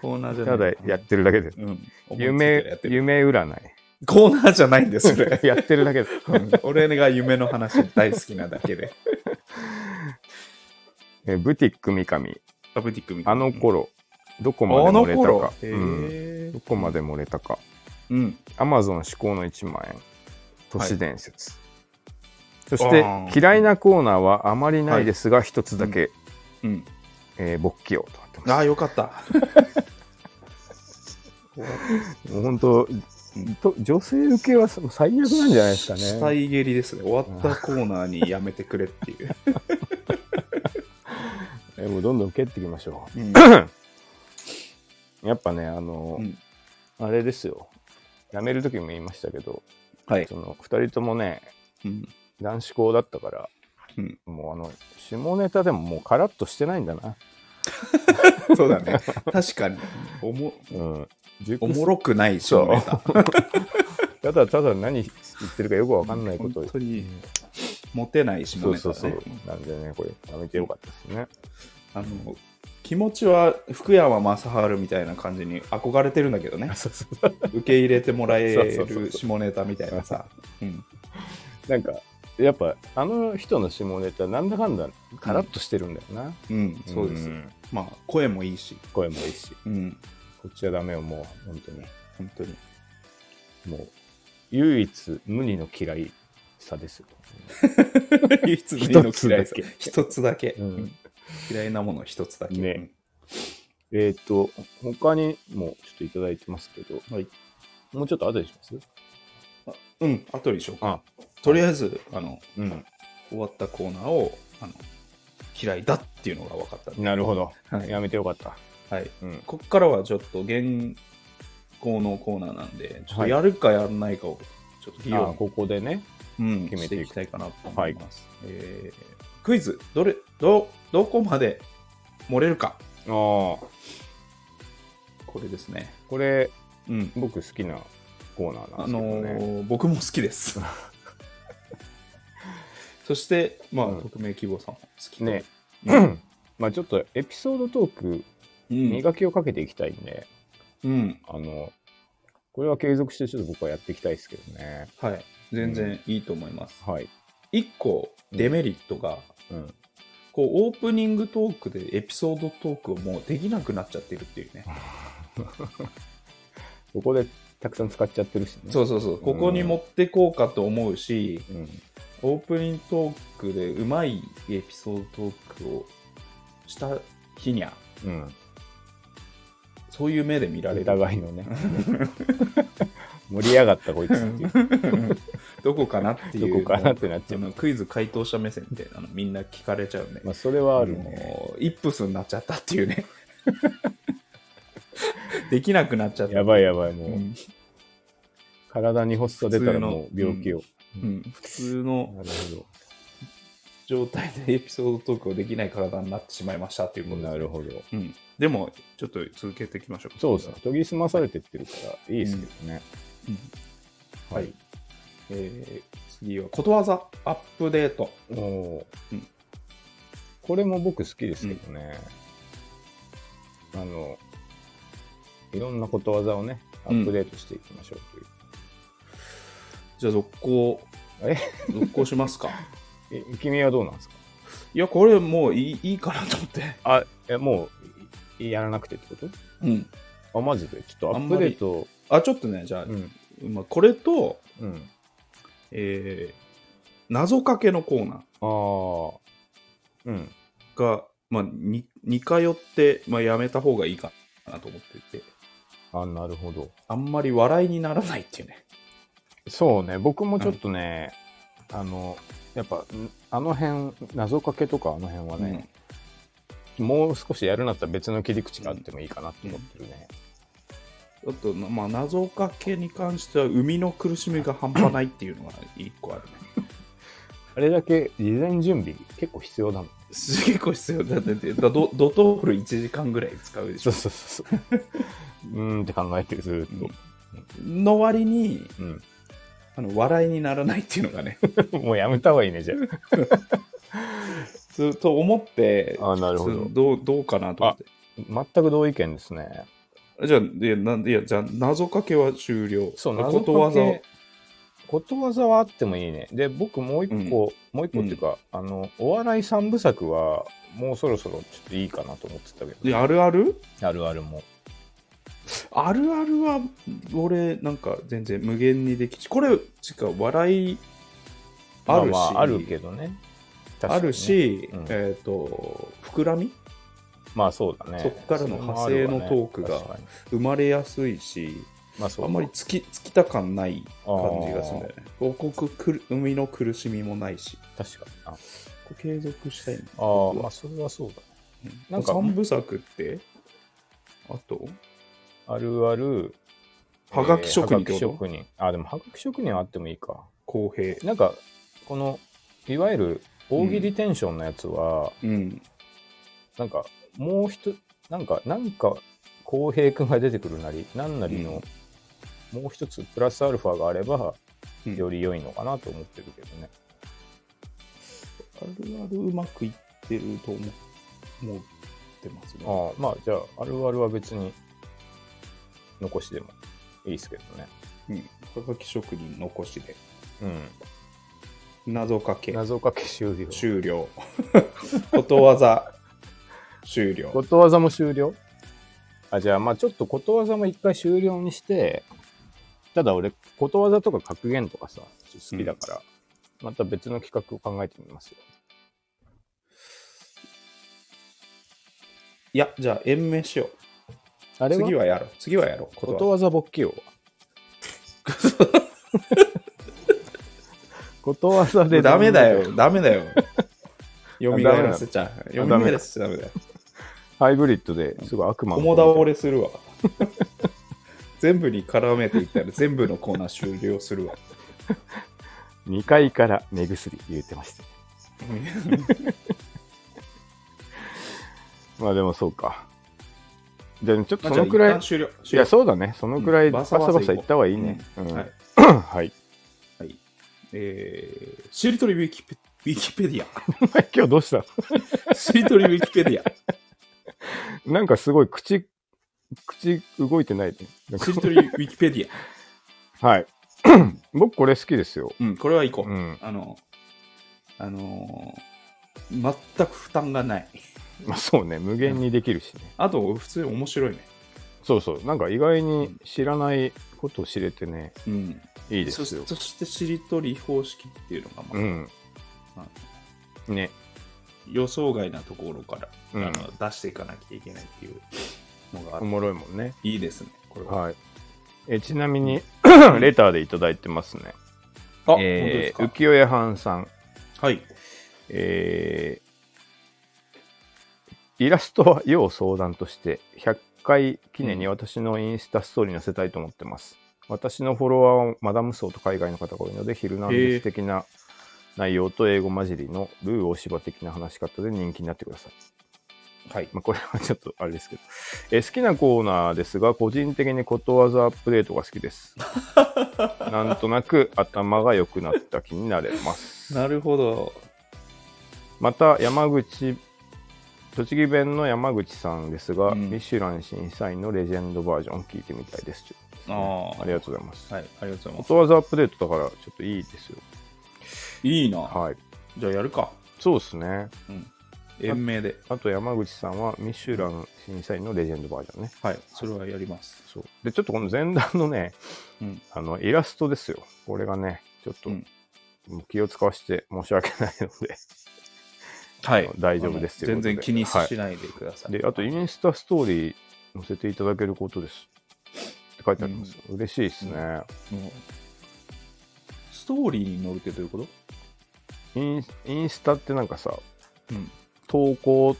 コーナーじゃない。ただやってるだけで。うん。夢夢占い。コーナーじゃないんです、それ。やってるだけで。うん俺が夢の話大好きなだけで。えブティック三上。アブティックみたいなあの頃、どこまで漏れたか。うんーどこまで漏れたか。うん。アマゾン至高の1万円。都市伝説。そして嫌いなコーナーはあまりないですが、一つだけ、うん。えー、勃起をとなってます。ああ、よかった。もう本当、と女性受けは最悪なんじゃないですか死ね。体蹴りですね。終わったコーナーにやめてくれっていう。えもうどんどん蹴っていきましょうんう。やっぱね、あの、うんあれですよ。辞める時も言いましたけど、はい。その2人ともね、うん男子校だったから、うんもうあの、下ネタでももうカラッとしてないんだな。そうだね。確かに。おもうん。熟おもろくない下ネタ。ただただ何言ってるかよくわかんないことを本当にモテない下そうネタだねそうそう。なんでね、これ、やめてよかったですね。あの気持ちは福山雅治みたいな感じに憧れてるんだけどね そうそう受け入れてもらえそうそうそうる下ネタみたいなさうんなんか、やっぱ、あの人の下ネタ、なんだかんだ、カラッとしてるんだよな。うん。そうですんまあ声もいいし。声もいいし、うん。こっちはダメよ、もう、本当に。本当に。もう、唯一無二の嫌いさです。よ。唯一無二の嫌いさ。一つだけ。一つだけ、うん。うん。嫌いなもの一つだけ。ね。えっ、と、他にもちょっといただいてますけど、うんはい。もうちょっと後にします？うん。後にしようか。あ、とりあえずあのうん。終わったコーナーをあの嫌いだっていうのが分かったなるほど。はいやめてよかった。はいうん。こっからはちょっと原稿のコーナーなんで、ちょっとやるかやらないかをちょっと議論、あここでね。うん、決めてていきたいかなと思います。えークイズどれど、どこまで漏れるか、ああ、ここれですね。れ、うん。僕好きなコーナーなあんですけのどね。ー僕も好きです。そして、まあ、うん匿名希望さんも好きとね。うん まあちょっとエピソードトーク、うん磨きをかけていきたいんで、うん。あの、これは継続してちょっと僕はやっていきたいですけどね。はい。全然いいと思います。はい。一個、デメリットが、うん。こう、オープニングトークでエピソードトークをもうできなくなっちゃってるっていうね。ここでたくさん使っちゃってるしね。そうそうそう。ここに持ってこうかと思うし、うん。オープニングトークでうまいエピソードトークをした日にゃ、うん。そういう目で見られおる。互いのね。盛り上がったこいつっていう。どこかなっていう。どこかなってなっちゃうあのクイズ回答者目線であのみんな聞かれちゃうんで。まあそれはあるね。もうイップスになっちゃったっていうね。できなくなっちゃった。やばいやばい、もう、うん体に発作出たらもう病気を。うん普通のなるほ状態でエピソードトークをできない体になってしまいましたっていうこど。とです、ね。なるほど。うん、でも、ちょっと続けていきましょう。そうですね。研ぎ澄まされてってるからいいですけどね。うんはい。えー次は、ことわざアップデート。おーうんこれも僕好きですけどね。あの、いろんなことわざをね、アップデートしていきましょうという。じゃあ、続行、え？続行しますか。え君はどうなんですか？いや、これもういいいいかなと思って。あ、え、もう、いやらなくてってこと？うん。あ、マジで？ちょっとアップデート、あ、ちょっとね、じゃあ、うん。まあ、これと、うん。えー謎かけのコーナああ。うん。ーが、まあ、に似通って、まあ、やめた方がいいかなと思っていて、あ、なるほど。あんまり笑いにならないっていうね。そうね、僕もちょっとね、あの、やっぱ、んあの辺、謎かけとかあの辺はね、もう少しやるんだったら別の切り口があってもいいかなと思ってるね。ちょっと、まあ、謎かけに関しては、生みの苦しみが半端ないっていうのが一個あるね。あれだけ事前準備結構必要だもん。結構必要だって、だドドトール1時間ぐらい使うでしょ。そうそうそうそう。うーんって考えてる、ずーっの割にと。うん。あの、笑いにならないっていうのがね、もうやめた方がいいね、じゃずっ と思って、あ。あなるほど。どうどうかなと思って。全く同意見ですね。じゃあ、いや、なんで、いや、じゃあ、謎かけは終了。そう、こ謎とわざをかけ。ことわざはあってもいいね。で、僕もう一個、もう一個っていうか、あの、お笑い三部作は、もうそろそろちょっといいかなと思ってたけど、いやあるある？あるあるも。あるあるは、俺、なんか全然無限にできち。これ、ちか、笑い、あるし、まあまああるけどね。ねあるし、うんえっ、と、膨らみ？まあそうだね。そっからの派生のトークが生まれやすいし、まあそうあんまりつきつきた感ない感じがするんだよね。ここく生みの苦しみもないし、確かにな。継続したいね。ああ、まあそれはそうだね。なんか三部作って、あと、あるある、はがき職人はがきってこと？職人。あ、でもはがき職人はあってもいいか。公平。なんか、この、いわゆる大喜利テンションのやつは、うん。なんか、もう一、なんか、なんか、浩平くんが出てくるなり、なんなりの、もう一つプラスアルファがあれば、うんより良いのかなと思ってるけどね。あるあるうまくいってると思思ってますね。ああまあ、じゃあ、あるあるは別に残しでもいいですけどね。うん。はがき職人残しで。うん。謎かけ。謎かけ終了。終了。ことわざ終了。ことわざも終了？あ、じゃあ、まあちょっとことわざも一回終了にして、ただ俺、ことわざとか格言とかさ、好きだから、また別の企画を考えてみますよ。いや、じゃあ、延命しよう。あれは？次はやろう。次はやろう。ここととわざ勃起王はことわざでダメだよ。ダメだよ。蘇らせちゃう。蘇ダメらせちゃダメだよ。ハイブリッドですごい悪魔の共倒れするわ。全部に絡めていったら全部のコーナー終了するわ。2階から目薬言うてました。まあでもそうか。じゃあちょっとそのくらい、い終了。や、そうだね。そのくらいうんバサババサいった方がいいね。うんはい。はい。はい。えー、しりとりウィキペウィキペディア。今日どうした しりとりウィキペディア。なんかすごい口、口動いてないね。しりとりウィキペディア。はい。僕これ好きですよ。うん、これはいこう。うん。あの、あのー全く負担がない。まあそうね。無限にできるしね。あと、普通に面白いね。そうそう。なんか意外に知らないことを知れてね、うん。いいですよ。そそして、しりとり方式っていうのが、まあうん。ね。予想外なところから、うんあの出していかなきゃいけないっていうのがあるおもろいもんね。いいですね、これは。はい。えちなみに、レターでいただいてますね。あ、えー、本当浮世絵藩さん。ですか。はい。えーイラストは要相談として100回記念に私のインスタストーリーに載せたいと思ってます。私のフォロワーはマダム層と海外の方が多いので、ヒルナンデス的な内容と英語混じりのルー大芝的な話し方で人気になってください。はい。まあ、これはちょっとあれですけど、えー好きなコーナーですが、個人的にことわざアップデートが好きです。なんとなく頭が良くなった気になれます。なるほど。また山口栃木弁の山口さんですが、うん。ミシュラン審査員のレジェンドバージョン聞いてみたいです。あー。ありがとうございます、はい、ありがとうございます。こと。わざアップデートだからちょっといいですよ。いいな。はい。じゃあやるか。そうですね。延命で。あと山口さんはミシュラン審査員のレジェンドバージョンね。はい、それはやります。そう。でちょっとこの前段のねうん。あのイラストですよ。これがねちょっと、うん。気を使わせて申し訳ないのではあの大丈夫です全然気にしないでください。で、あとインスタストーリー載せていただけることです。って書いてあります。嬉しいですね、もうストーリーに乗るってどういうこと？イン。インスタってなんかさ、うん。投稿っ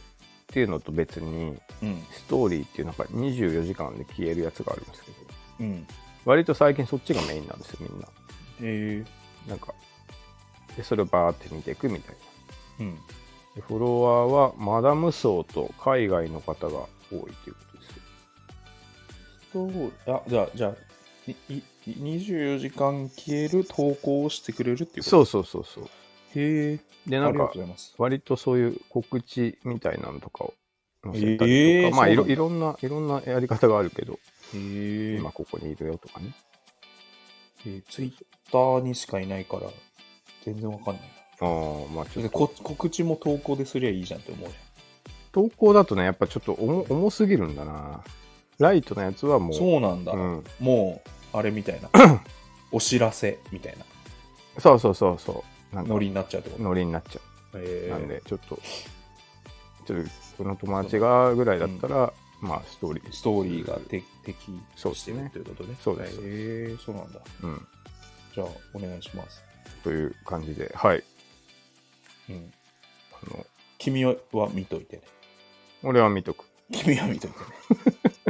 ていうのと別に、うん。ストーリーっていうなんか24時間で消えるやつがあるんですけど、うん。割と最近そっちがメインなんですよ、みんな。えー、なんか、で、それをバーって見ていくみたいな。うん。でフォロワーはマダム層と海外の方が多いということですよ。ストーリー、あ、じゃあ、じゃあ、いい24時間消える投稿をしてくれるっていうこと？そうそうそうそう。へえ。で、なんか。割とそういう告知みたいなのとかを載せたりとか、えーまあいろいろんな、いろんなやり方があるけど、へえ今ここにいるよとかね。ツイッターにしかいないから、全然わかんないああ、まあちょっと。こ告知も投稿ですりゃいいじゃんって思うじ投稿だとね、やっぱちょっと重重すぎるんだな。ライトなやつはも。う、そうなんだ。うんもう、あれみたいな。お知らせみたいなそうそうそうそう。なんかノリになっちゃうってこと？ノリになっちゃう。へえなんで、ちょっと、ちょっとこの友達がぐらいだったら、まあストーリー。ストーリーがて適してそうですねるということで。そうですへえそうなんだ。うん。じゃあ、お願いします。という感じで、はい。うん。あの、君は見といてね。俺は見とく。君は見といてね。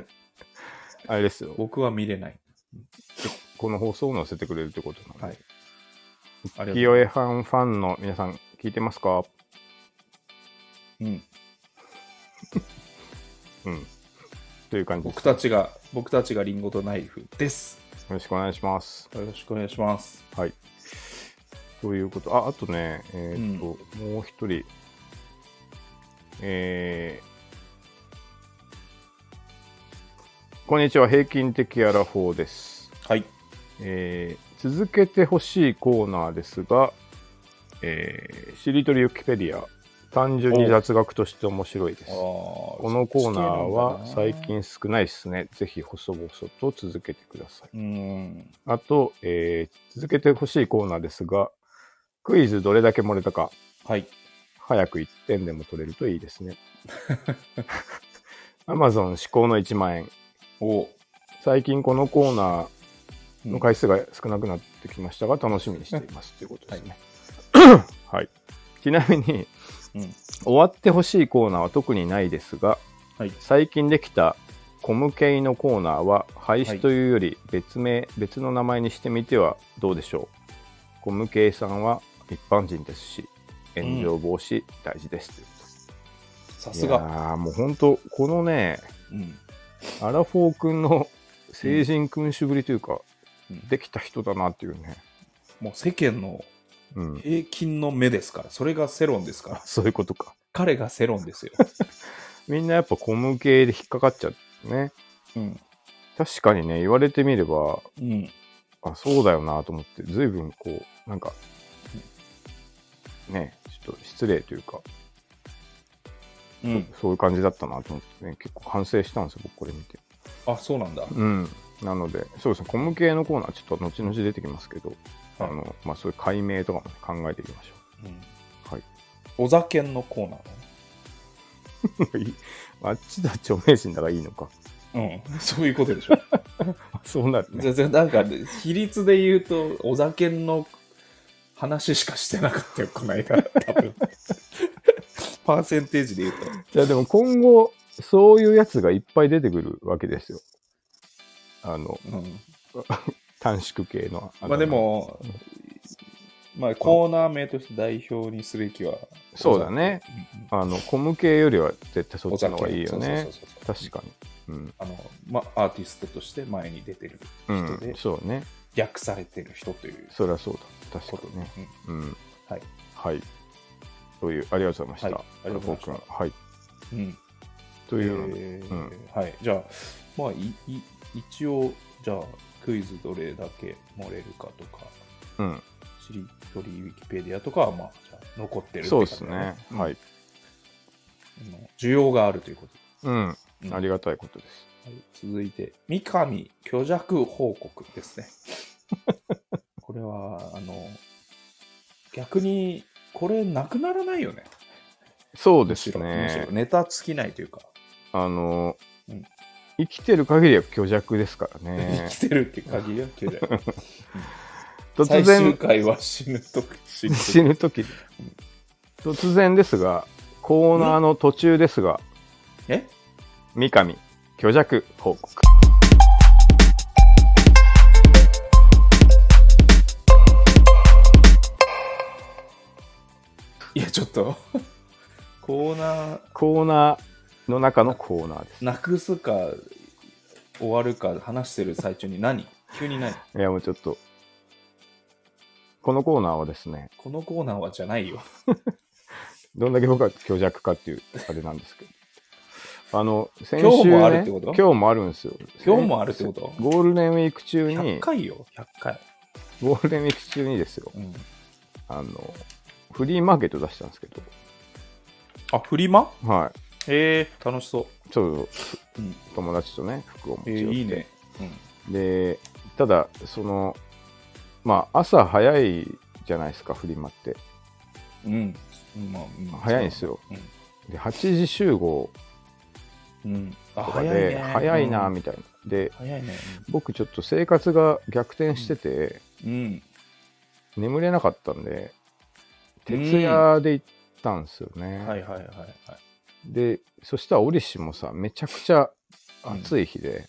あれですよ。僕は見れない。この放送を載せてくれるってことなんで。はい。ありがとう清江ファンファンの皆さん、聞いてますか？うん。うん。という感じ。僕たちが、僕たちがリンゴとナイフです。よろしくお願いします。よろしくお願いします。はい。ということ、あ、あとね、えーっと、もう一人、えー、こんにちは、平均的アラフォーです。はい。えー続けてほしいコーナーですが、えー、しりとりウィキペディア、単純に雑学として面白いです。ここのコーナーは最近少ないですね。ぜひ細々と続けてください。うん。あと、えー続けてほしいコーナーですが、クイズどれだけ漏れたか、はい。早く1点でも取れるといいですね。Amazon 至高の1万円。お最近このコーナーうんの回数が少なくなってきましたが、楽しみにしていますということですね。はい。ちなみに、うん終わってほしいコーナーは特にないですが、はい。最近できたコムケイのコーナーは廃止というより別名、別の名前にしてみてはどうでしょうコムケイさんは一般人ですし炎上防止大事ですということ、いやさすが。ーもう本当このねうん。アラフォー君の成人君主ぶりというか、うんできた人だなっていうね、もう世間のうん、平均の目ですから、それが世論ですから。そういうことか彼が世論ですよ。みんなやっぱコム系で引っかかっちゃってねうん。確かにね言われてみればうん。あそうだよなと思って随分こうなんかねちょっと失礼というか、うん。そういう感じだったなと思ってね結構反省したんですよ僕これ見てあ、そうなんだ。うんなのでそうですねコム系のコーナーちょっと後々出てきますけど、はいあのまあそういう解明とかも、ね、考えていきましょうん。うはいお酒のコーナーあっちだ著名人だからいいのか。うん。そういうことでしょ。そうなるね全然なんか、比率で言うと、お酒の話しかしてなかったよ、この間。多分。パーセンテージで言うと。じゃあでも今後そういうやつがいっぱい出てくるわけですよあのうん。短縮系のまあでも、まあコーナー名として代表にすべきは。そうだねうん。あの、コム系よりは絶対そうん。っちの方がいいよね確かに。うん。あの、まあ、アーティストとして前に出てるうん人で、、そうね。訳されてる人というそりゃそうだ。確かにね。ね。うん。うんはい。はい。という、ありがとうございました。はいありがとうございましたはい。うん。というえーうんはい。じゃあ、まあ、いい一応、じゃあ、クイズどれだけ漏れるかとか、うん。しりとりウィキペディアとかは、まあ、じゃあ残ってるってそうですね。うんはい。需要があるということうん。うんありがたいことです。はい、続いて、三上虚弱報告ですね。これは、あの、逆に、これなくならないよね。そうですね。ネタ尽きないというか、あのうん、生きてる限りは虚弱ですからね 生。きてるって限りは虚弱。突最終然、回は死ぬと死ぬ死ぬ時突然ですが、コーナーの途中ですが、え？三上虚弱報告。いや、ちょっと、コーナー、コーナーの中のコーナーです。なくすか、終わるか話してる最中に何？急に何？いや、もうちょっと、このコーナーはですね、このコーナーはじゃないよ。どんだけ僕は虚弱かっていうあれなんですけど。あの、先週、ね、今日もあるってこと？今日もあるんですよ。今日もあるってこと？ゴールデンウィーク中 ?100 に、回よ、100回。ゴールデンウィーク中にですよ、うん、あの、フリーマーケット出したんですけど、あ、フリマ？はえー、楽しそい。ちょっう。うん、と友達とね、服を持えー、ち寄って。いいね。で、ただ、その、まあ、朝早いじゃないですか、フリマって。うん。うん、まあ、うん早いんですよ。うんで8時集合うん。あ、とかで早いね。早いなうんみたいな、で早いね。僕ちょっと生活が逆転してて、うん。眠れなかったんで徹夜で行ったんですよね、はいはいはいはい。でそしたら折しもさめちゃくちゃ暑い日で、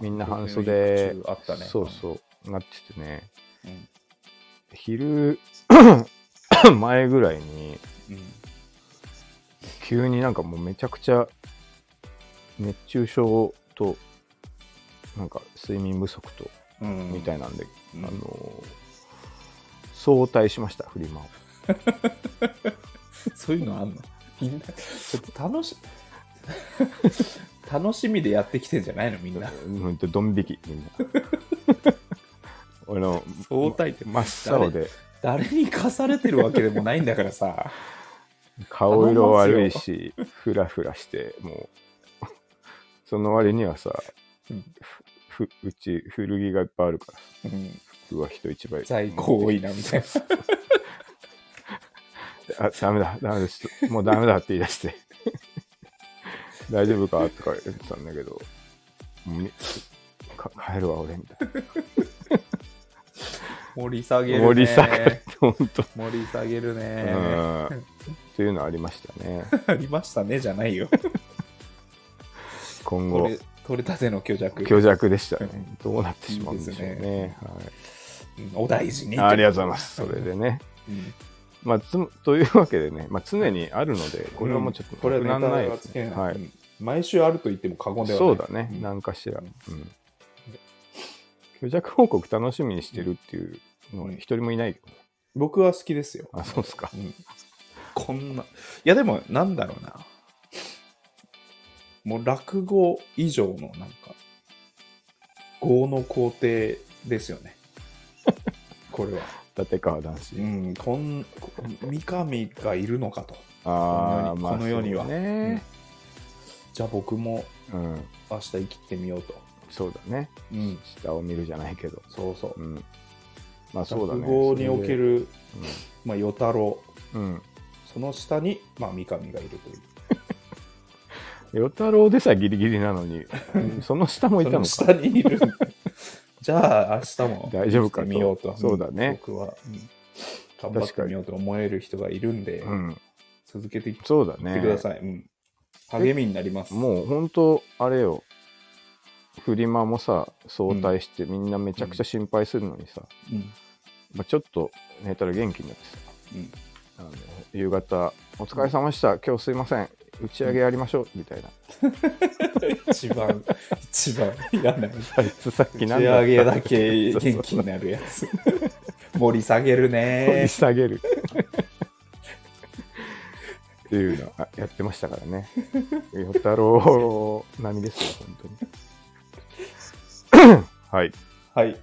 みんな半袖、あったね。そうそうなっててねうん。昼 前ぐらいにうん。急になんかもうめちゃくちゃ熱中症となんか睡眠不足とうん。みたいなんで、うん。あのー早退しましたフリマを。そういうのあんの？みんな、ちょっと楽し、楽しみでやってきてんじゃないの？みんな。うんとドン引きみんな。俺の相対って真っ青で。誰に課されてるわけでもないんだからさ。顔色悪いしフラフラしてもうその割にはさうんふうち古着がいっぱいあるからうん、服は人一倍。在庫多いなみたいな。あダメだ。ダメですもうダメだって言い出して。大丈夫か？とか言ってたんだけど。帰るわ俺みたい盛り下げるなね。盛り下がって本当。盛り下げるね。うん。っていうのありましたね。ありましたねじゃないよ。今後取れたての虚弱。虚弱でしたねどうなってしまうんでしょうねねはいうんお大事に。ありがとうございます。それでね。うん。まあ、つというわけでね、まあ、常にあるので、これはもうちょっとこれはならないですね。はい。うん毎週あると言っても過言ではない。そうだね、うん何かしら。ううんん。虚弱報告楽しみにしてるっていうのはうん一人もいないけどね。僕は好きですよ。あ、そうですか。うんこんな。いやでも、なんだろうな。もう落語以上のなんか、業の工程ですよね。これは。立川男子。うん、こん、こ三上がいるのかと。ああ、この世にはそうね。じゃあ僕もうん。明日生きてみようと。そうだね。うん、下を見るじゃないけど。そうそう。うん。まあそうだね。落語における、それで。まあ、与太郎、うん。うん。その下に、まあ、三上がいるという。与太郎でさえギリギリなのに、その下もいたのか。下にいる。じゃあ、明日も大丈夫かと生きてみようと。そうだね僕は、うん頑張ってみようと思える人がいるんで、うん。続けていって。ください。うん、励みになります。もう本当あれよフリマもさ早退してみんなめちゃくちゃ心配するのにさ、うん、まあ、ちょっと寝たら元気になってさうん。あの夕方「お疲れ様でした今日すいません打ち上げやりましょう」みたいな。一番、一番嫌なやつ。あいつさっき打ち上げだけ元気になるやつ。盛り下げる掘りね。下げる。っていうのあやってましたからね。与太郎並みですよ本当に。はい。はい。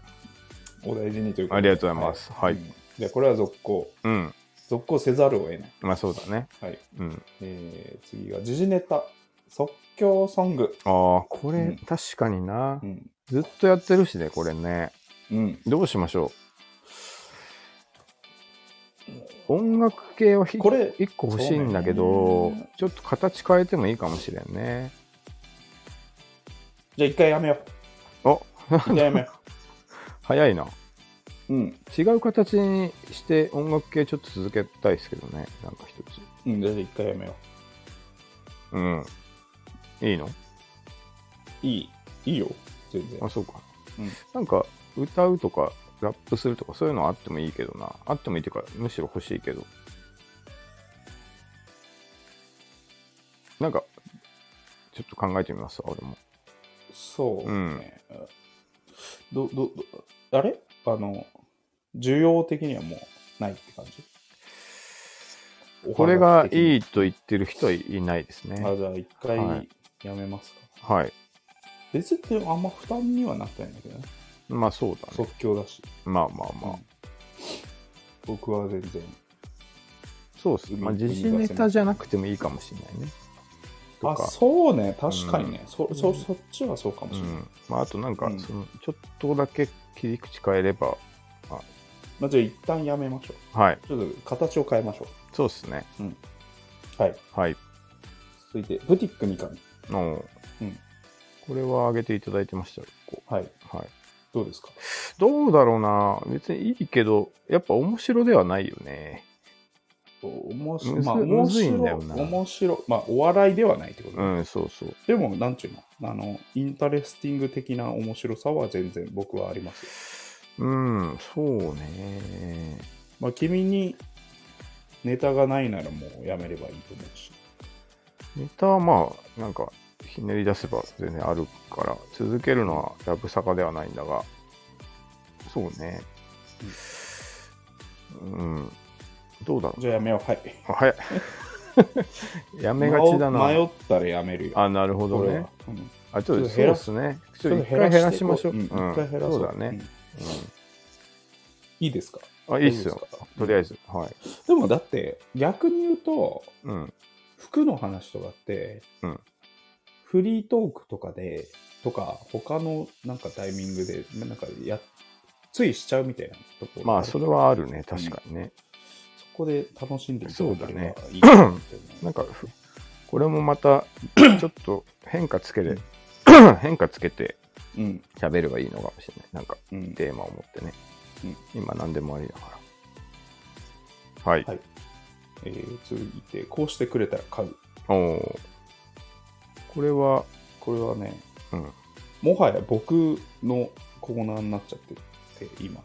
お大事にということありがとうございます。はい。うん。じゃあ、これは続行。うん続行せざるを得ない。まあそうだねはい。うんえー、次が時事ネタ。即興ソング。ああこれ、うん確かになうん。ずっとやってるしね、これね。うん。どうしましょう。音楽系はひこれ一個欲しいんだけそど、ちょっと形変えてもいいかもしれんね。じゃあ、一回やめよおう。一回やめよ早いな。う。うん。違う形にして音楽系ちょっと続けたいですけどね。なんか一つ。うん、じゃあ、一回やめようん。いいの？う。いい。いいよ。全然あ、。そうか。うんなんか、歌うとか、ラップするとか、そういうのあってもいいけどな。あってもいいっていうか、むしろ欲しいけど。なんか、ちょっと考えてみますわ、俺も。そうね。ど、ど、ど、あれ？あの、需要的にはもうないって感じ？これがい。いいと言ってる人はいないですね。あ、じゃあ一回はいやめますか。はい。別にあんま負担にはなってないんだけどね。まあそうだね。即興だし。まあまあまあ。うん僕は全然。そうっす。まあ、海時事ネタじゃなくてもいいかもしれないね。とあ、か。そうね。確かにね。そ、そ、うんそっちはそうかもしれない。うん。まあ、あとなんかうん、その、ちょっとだけ切り口変えれば、まあ、じゃあ一旦やめましょう。はい。ちょっと形を変えましょう。そうっすね。はい。はい。続いて、ブティック三上。の、うんこれは上げていただいてましたよ。こはい。うはい。どうですか？どうだろうな。別にいいけど、やっぱ面白ではないよね。面白むずまあ、面むずいんだ白い。よな面白い。まあ、お笑いではないってことね、うん、そうそう。でも、なんちゅうの？あの、 interesting 的な面白さは全然僕はありますよ。うん、そうね。まあ、君にネタがないならもうやめればいいと思うし。ネタはまあ、なんか、ひねり出せば全然あるから、続けるのはやぶさかではないんだが、そうね。うん。どうだろう。じゃあやめよう。はい。あ早い。やめがちだな。迷ったらやめるよ。あ、なるほどね。うんあ、ちょっとそうですね。ちょっと一回減らしましょう。うん、一回減ら。そうだね。うんいいですか？うん。あ、いいっすよ大丈夫ですか？とりあえず。はい。でもだって、逆に言うと、うん。服の話とかって、うんフリートークとかで、とか、他のなんかタイミングで、なんかや、ついしちゃうみたいなところまあ、それはあるね。確かにね。そこで楽しんでいただければいそういかなって思うなんかふ、これもまた、ちょっと変化つけて、変化つけてうん。喋ればいいのかもしれない。なんか、うん。テーマを持ってね。うん今何でもありだから。はい。はいえー続いて、こうしてくれたら買う。おお。これは、これはね、うん。もはや僕のコーナーになっちゃってて、今。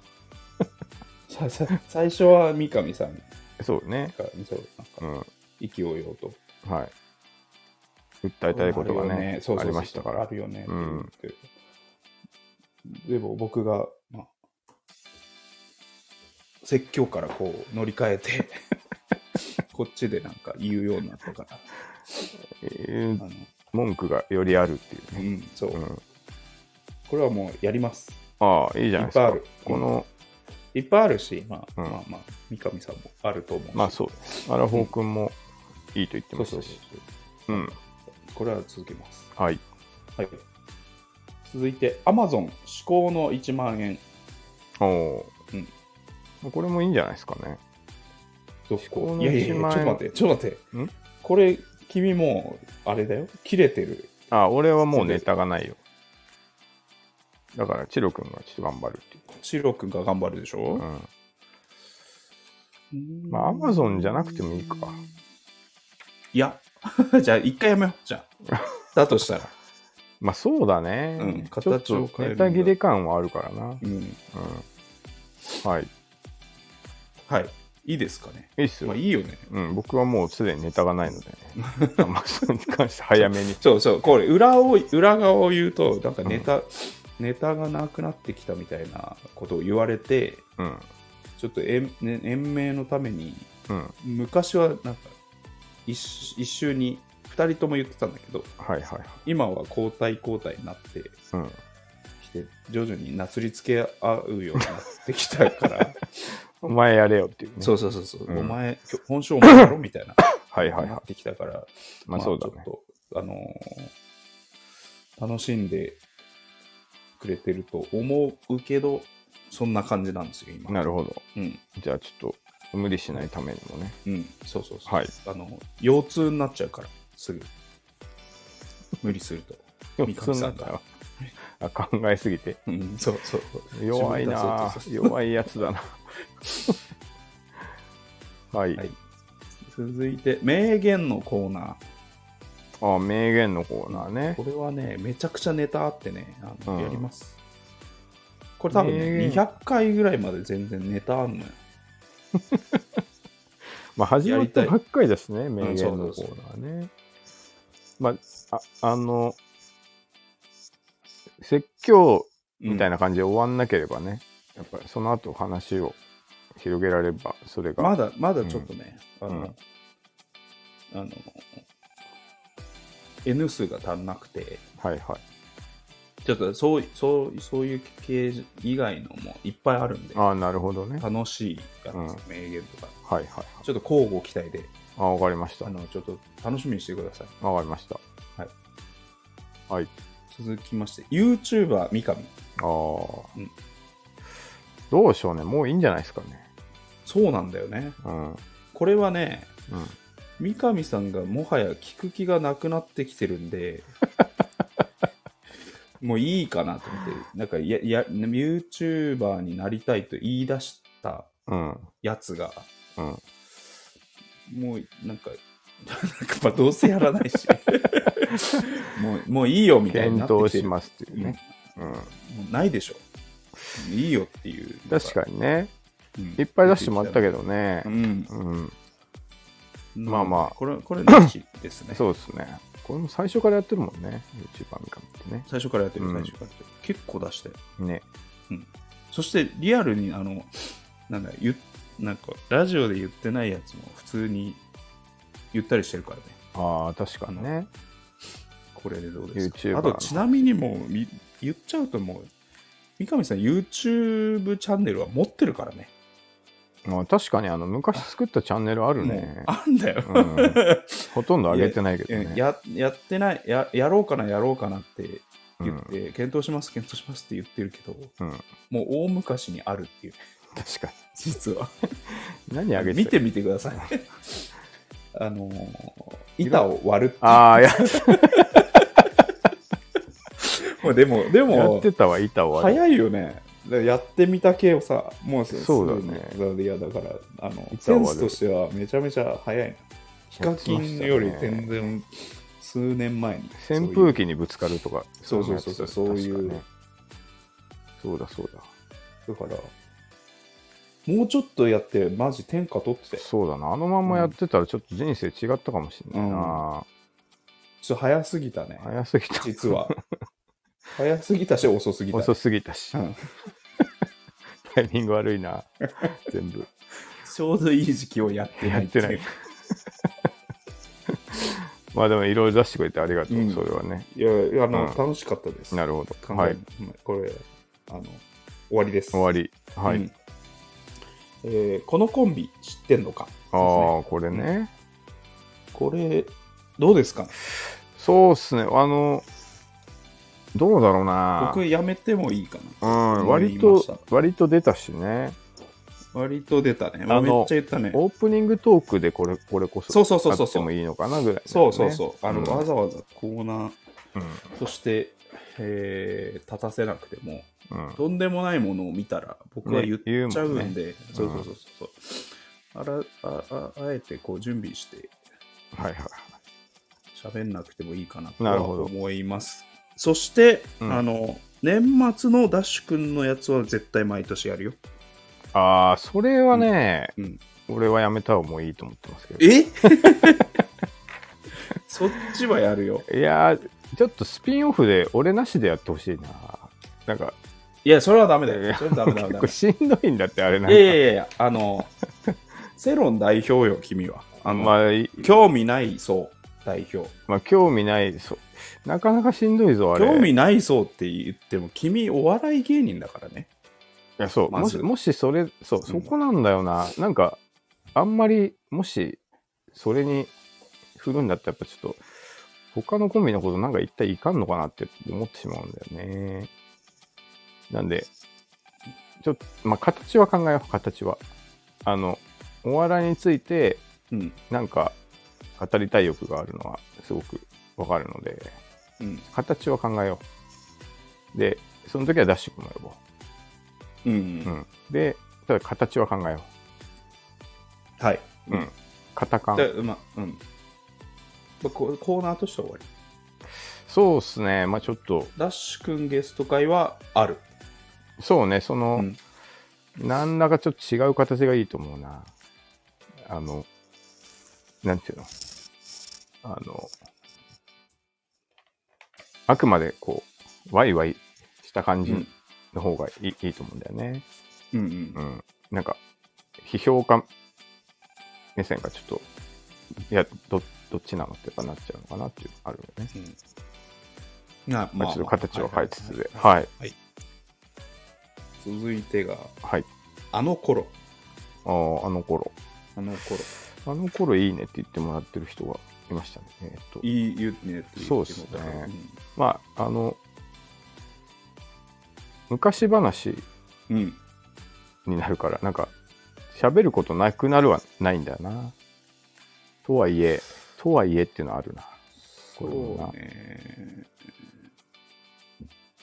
ささ最初は三上さんそうね。が、そうなんか、うん。意気揚々と。はい。訴えたいことがね、ありましたから。あるよねってうん言って。でも僕が、まあ、説教からこう乗り換えて、こっちでなんか言うようになったから。えーあの文句がよりあるっていうね。うん、そう、うん。これはもうやります。ああ、いいじゃないですか。いっぱいあるこの、いっぱいあるし、まあ、うんまあまあ、三上さんもあると思うし。まあそう。アラフォー君もいいと言ってそうそうそうましたし。うん。これは続けます。はい。はい。続いて、Amazon 至高の1万円。おおー。これもいいんじゃないですかね。ど至高のいやいやいや、1万円ちょっと待って、ちょっと待って。ん？これ、君もう、あれだよ。切れてる。あ、俺はもうネタがないよ。だから、チロ君がちょっと頑張るっていシロ君が頑張るでしう。ょ？うん。うんまあ Amazon じゃなくてもいいか。いや、じゃあ一回やめよう。じゃあ。だとしたら。まあそうだね。うん形をと変えネタ切れ感はあるからな。うん。うん。はい。はい。いいですかね。いいっすよ。まあいいよね。うん、僕はもうすでにネタがないのでね。まあそれに関して早めに。そうそう、これ裏を、裏側を言うと、なんかネタ、ネタがなくなってきたみたいなことを言われて、うん。ちょっと延,、ね、延命のために、うん。昔はなんか一一週に2人とも言ってたんだけど、はいはいはい。今は交代交代になってうん。きて、徐々になすりつけ合うようになってきたから、お前やれよっていうね。そうそうそうそう、うんお前、本性お前だろみたいな、はいはいはなってきたから、い。まあそうだねち。ょっと、あのー楽しんでくれてると思うけど、そんな感じなんですよ、今。なるほど。うん。じゃあちょっと無理しないためにもね。うん。そうそうそう。はいあの、腰痛になっちゃうから、すぐ。無理すると。三上さんが。あ考えすぎて。うん、そうそうそう。弱いな弱いやつだな。はい。はい続いて、名言のコーナあ、名言のコーナーー。ね。これはね、めちゃくちゃネタあってね、あのうんやります。これ多分ね、名言200回ぐらいまで全然ネタあんのよ。まあ始まったばっかりですね、名言そうのコそうそうーナーね。まあ、ああの、説教みたいな。な感じで終わんなければね、やっぱりその後話を広げられれば、それが。まだ、まだちょっとね、あの、うんあの、N 数が足んなくて、はいはい。ちょっとそうそうそういう系以外のもいっぱいあるんで、ああ、なるほどね。はい楽しいやつ、うん名言とか、はいはい。ちょっと交互期待で、あわかりました。わあの、ちょっと楽しみにしてください。かりました。はい。はい。続きまして、YouTuber 三上。ああ、うんどうでしょうね。もういいんじゃないですかね。そうなんだよね。うん。うん。これはね、三上さんがもはや聞く気がなくなってきてるんで、もういいかなと思って、なんかや、や、YouTuber になりたいと言い出したうん。やつが、うん。もうなんか、なんかまあどうせやらないし、もうもういいよみたいになってきてる。検討しますっていうね。うん。もうないでしょ。いいよっていう。確かにね。に、いっぱい出してもらったけどねう。ん。うん。まあまあこれ、これなしですね。そうですね。これも最初からやってるもんね。YouTuber 三上ってね。最初からやってる、うん最初からやってる。結構出して。ね。そして、リアルに、あの、なんだ、言っなんか、ラジオで言ってないやつも普通に言ったりしてるからね。ああ、確かにね。これでどうですか？YouTuber あと、ちなみにもう、み言っちゃうともう、三上さん YouTube チャンネルは持ってるからね。まあ確かにあの昔作ったチャンネルあるね。あんだよ。うんほとんど上げてないけどね。うんややってないや、やろうかな、やろうかなって言っうんて、検討します、検討しますって言ってるけど、うん。もう大昔にあるっていう、確か実は。に。何上げて見てみてください。あのー板を割るっていうああ、や もうでも、でやもって、たわ、板を割る。早いよね。やってみた系をさ、もうすそうだねいや、だから、あの、板を割るセンスとしてはめちゃめちゃ早いな。ヒカキンより全然数年前に。扇風機にぶつかるとか。そうそうそうそうそういうそうだそうだ。だから、もうちょっとやって、マジ天下取ってそうだな。あのままやってたらちょっと人生違ったかもしれないな。っと早すぎたね。早すぎた。実は。早すぎたし、遅すぎた。遅すぎたしう。んタイミング悪いな。全部。ちょうどいい時期をやってないやってない。まあでもいろいろ出してくれてありがとう。うんそれはね。いや、あの、うん楽しかったです。なるほど。完はい。これ、あの、終わりです。終わり。はい。うんえーこのコンビ知ってんのか？ああ、これね。これ、どうですか？そうっすね。あの、どうだろうな。僕、やめてもいいかな。うん、割と、割と出たしね。割と出たね。あのめっちゃ言ったね。オープニングトークでこれ、これこそ、そうそうそうそうあってもいいのかなぐらい、ね。そうそうそう。あの、うんわざわざコーナーうん。として、えー立たせなくても、うん。とんでもないものを見たら、僕は言っちゃうんんで、そうそうそうそう。あらあああえてこう準備してはいはい。喋んなくてもいいかなとなるほどは思います。そして、うんあの、年末のダッシュ君のやつは絶対毎年やるよ。ああ、それはね、うん。俺はやめた方がいいと思ってますけど。え？そっちはやるよ。いやー、ちょっとスピンオフで俺なしでやってほしいな。なんか、いや、それはダメだよ。それはダメだダメだ結構。しんどいんだって、あれなんいか。やいやいやいや、あの、セロン代表よ、君は。あの、まあ、い興味ない層代表。まあ、興味ない、そう。なかなかしんどいぞ、あれ。興味ない層って言っても、君、お笑い芸人だからね。いや、そう。まずもし、もしそれ、そう、そこなんだよな。なんか、あんまり、もし、それに振るんだったら、やっぱちょっと、他のコンビのことなんか一体いかんのかなって思ってしまうんだよね。なんで、ちょっと、まあ、形は考えよう、形は。あの、お笑いについて、うん。なんか、語りたい欲があるのは、すごくわかるので、うん。形は考えよう。で、その時はダッシュ君も呼ぼう。うん。うん、で、ただ形は考えよはい。う。うん。型感。で、まあ、うん。まあココーナーとしては終わり。そうっすね。まあちょっと、ダッシュ君ゲスト会はある。そうね、その、うん何らかちょっと違う形がいいと思うな。あの、なんていうの？あの、あくまでこう、ワイワイした感じうんの方がいい,、いいと思うんだよね。うんうんうん。なんか、批評家目線がちょっと、いや、どどっちなのってやっぱなっちゃうのかなっていうのがあるよね。うん。まあ、まあ、ちょっと形を変えつつで。はいはい。はい続いてが、はい。あの頃。あーあの頃。あの頃。あの頃いいねって言ってもらってる人がいましたね。えーっと、いい言うねって言ってそうっすねまあ、あの、昔話うん。うん。になるから、なんか、喋ることなくなるはないんだよな。とはいえ、とはいえっていうのはあるな。そうね。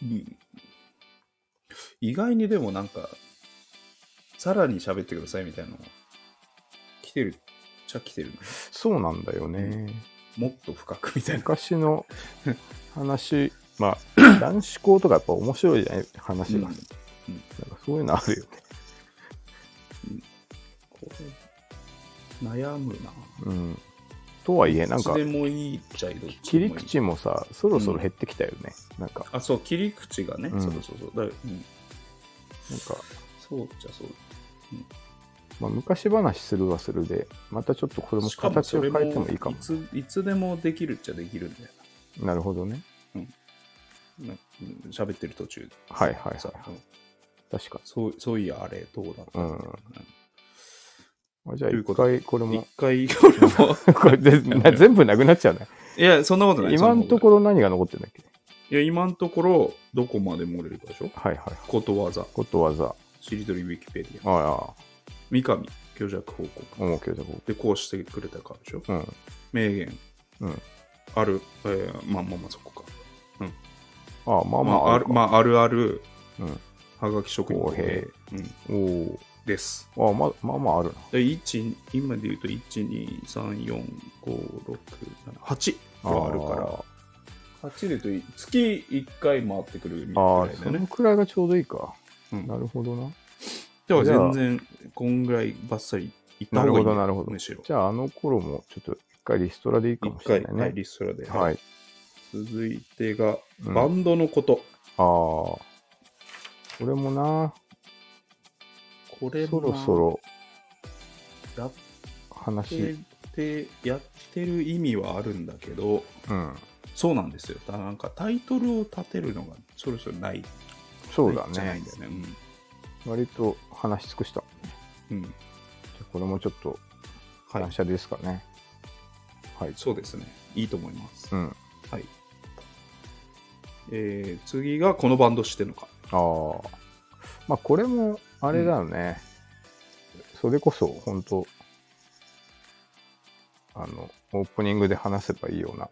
うん。意外にでもなんか、さらに喋ってくださいみたいなのが来てるっちゃ来てるね。そうなんだよね。もっと深くみたいな。昔の話、まあ、男子校とかやっぱ面白いじゃない？話が。うんうんなんかそういうのあるよね。これ悩むな。うん。とはいえ、なんかどっち、でもいいっちゃいどっちで切りもいい口もさ、そろそろ減ってきたよね。なんか、あ、そう、切り口がね。うんそうそうそう。だうん、なんか、そうっちゃそう。まあ、昔話するはするで、またちょっとこれもしかも形を変えてもいいかもい。ついつでもできるっちゃできるんだよなるほどね。な。なうん喋ってる途中ではいはいはいさはい。確かそうそういや、あれ、どうだったうんみたいなに。あじゃあ一回これ一も、回、これも、これ 全部なくなっちゃうね。いや、そんなことない。今のところ何が残ってんだっけ？いや、今のところ、どこまで漏れるかでしょ？はいはい。ことわざ、ことわざ。しりとりウィキペディア、ああ、三上、虚弱報告。思うけど、こで、こうしてくれたからでしょ？う。うん。名言、うん。ある、えーまあまあまあ、そこか。ああ、まあままあ、あ、ある、まあ、あるある、うん。はがき職人公平うん、おおです。ああ、まあまあまああるな。で1今で言うと、1、2、3、4、5、6、7、8はあるから、8で言うと、月1回回ってくるみたいああ、だよねその。くらいがちょうどいいか。うんなるほどな。ではじゃあ全然、こんぐらいばっさりいったなるほど、方がいいねなるほど。むしろ。じゃあ、あの頃もちょっと一回リストラでいいかも1回、しれないね。はい、リストラで。はい。続いてが、うんバンドのこと。ああ。これもな、これそろそろや話、てやってる意味はあるんだけど、うん。そうなんですよ。だなんかタイトルを立てるのがそろそろない。そうだねじゃないん。だよね。割と話し尽くした。うん。じゃこれもちょっと、感謝ですかね。はい。そうですね。いいと思います。うん。はい。えー、次がこのバンド知ってるのか。ああ。まあ、これも、あれだよね。それこそ、本当あの、オープニングで話せばいいようない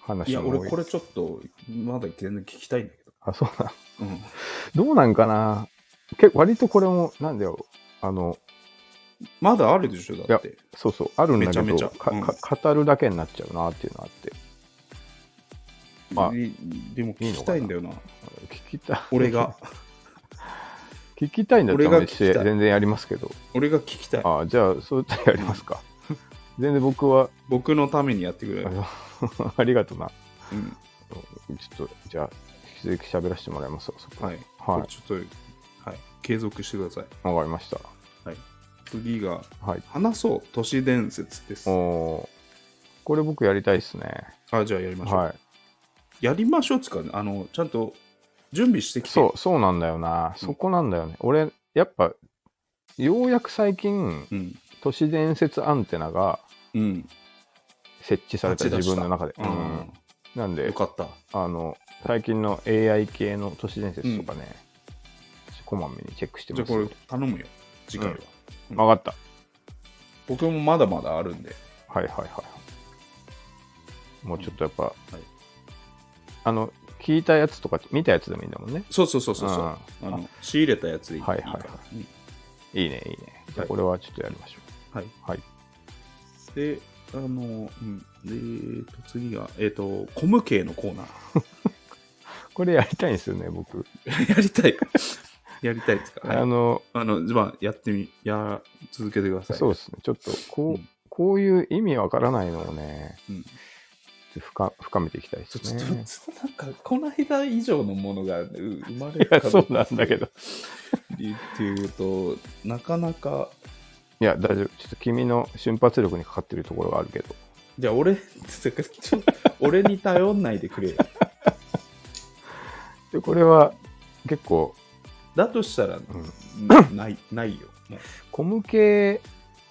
話や、も多俺これちょっと、まだ全然聞きたいんだけあ、そうだ。ど。うん。どうなんかな？結構割とこれも、なんだよ。あの、まだあるでしょ、だって。そうそう、あるんだけどめちゃめちゃかうんか語るだけになっちゃうなっていうのがあって。あいでも聞きたいんだよな。聞きたい。俺が。聞きたいんだったら俺が聞きたい全然やりますけど。俺が聞きたい。あじゃあ、そうやってやりますか。全然僕は、僕のためにやってくれあ。の ありがとうな。うん。ちょっと、じゃあ、引き続き喋らせてもらいますはい。はいちょっと、はい。継続してください。わかりました。はい。次が、はい。話そう都市伝説です。おーこれ僕やりたいですね。あ、じゃあやりましょう。はい。やりましょうっつうか、あの、ちゃんと準備してきて。そう、そうなんだよな。そこなんだよね。俺、やっぱ、ようやく最近、うん。都市伝説アンテナがうん。設置された立ち出した自分の中で。ううんん。なんでよ、かった。あの、最近の AI 系の都市伝説とかね、こまめにチェックしてます。じゃあこれ頼むよ。次回は。わかった。僕もまだまだあるんで。はいはいはい。もうちょっとやっぱ、いあの、聞いたやつとか見たやつでもいいんだもんね。そうそうそうそう。うんあの仕入れたやつでいい,、はいはいはいいいね、いいね。じゃあこれはちょっとやりましょはい。う。はい。で、あの、うん。で、えーと、次が、えっ、と、コム系のコーナー。これやりたいんですよね、僕。やりたい。やりたいですか、はい、あの、あの、じゃあ、やってみ、や、続けてください。そうですね。ちょっと、こう、うんこういう意味わからないのをね、うん。深深めていきたいですね。ちょなんか、この間以上のものがう生まれいるや、そうなんだけど。言っていうと、なかなか、いや、大丈夫。ちょっと君の瞬発力にかかってるところがあるけど。じゃあ俺、ちょ俺に頼んないでくれよ。で、これは結構、だとしたら、うん、ない、ないよ。もうコム系、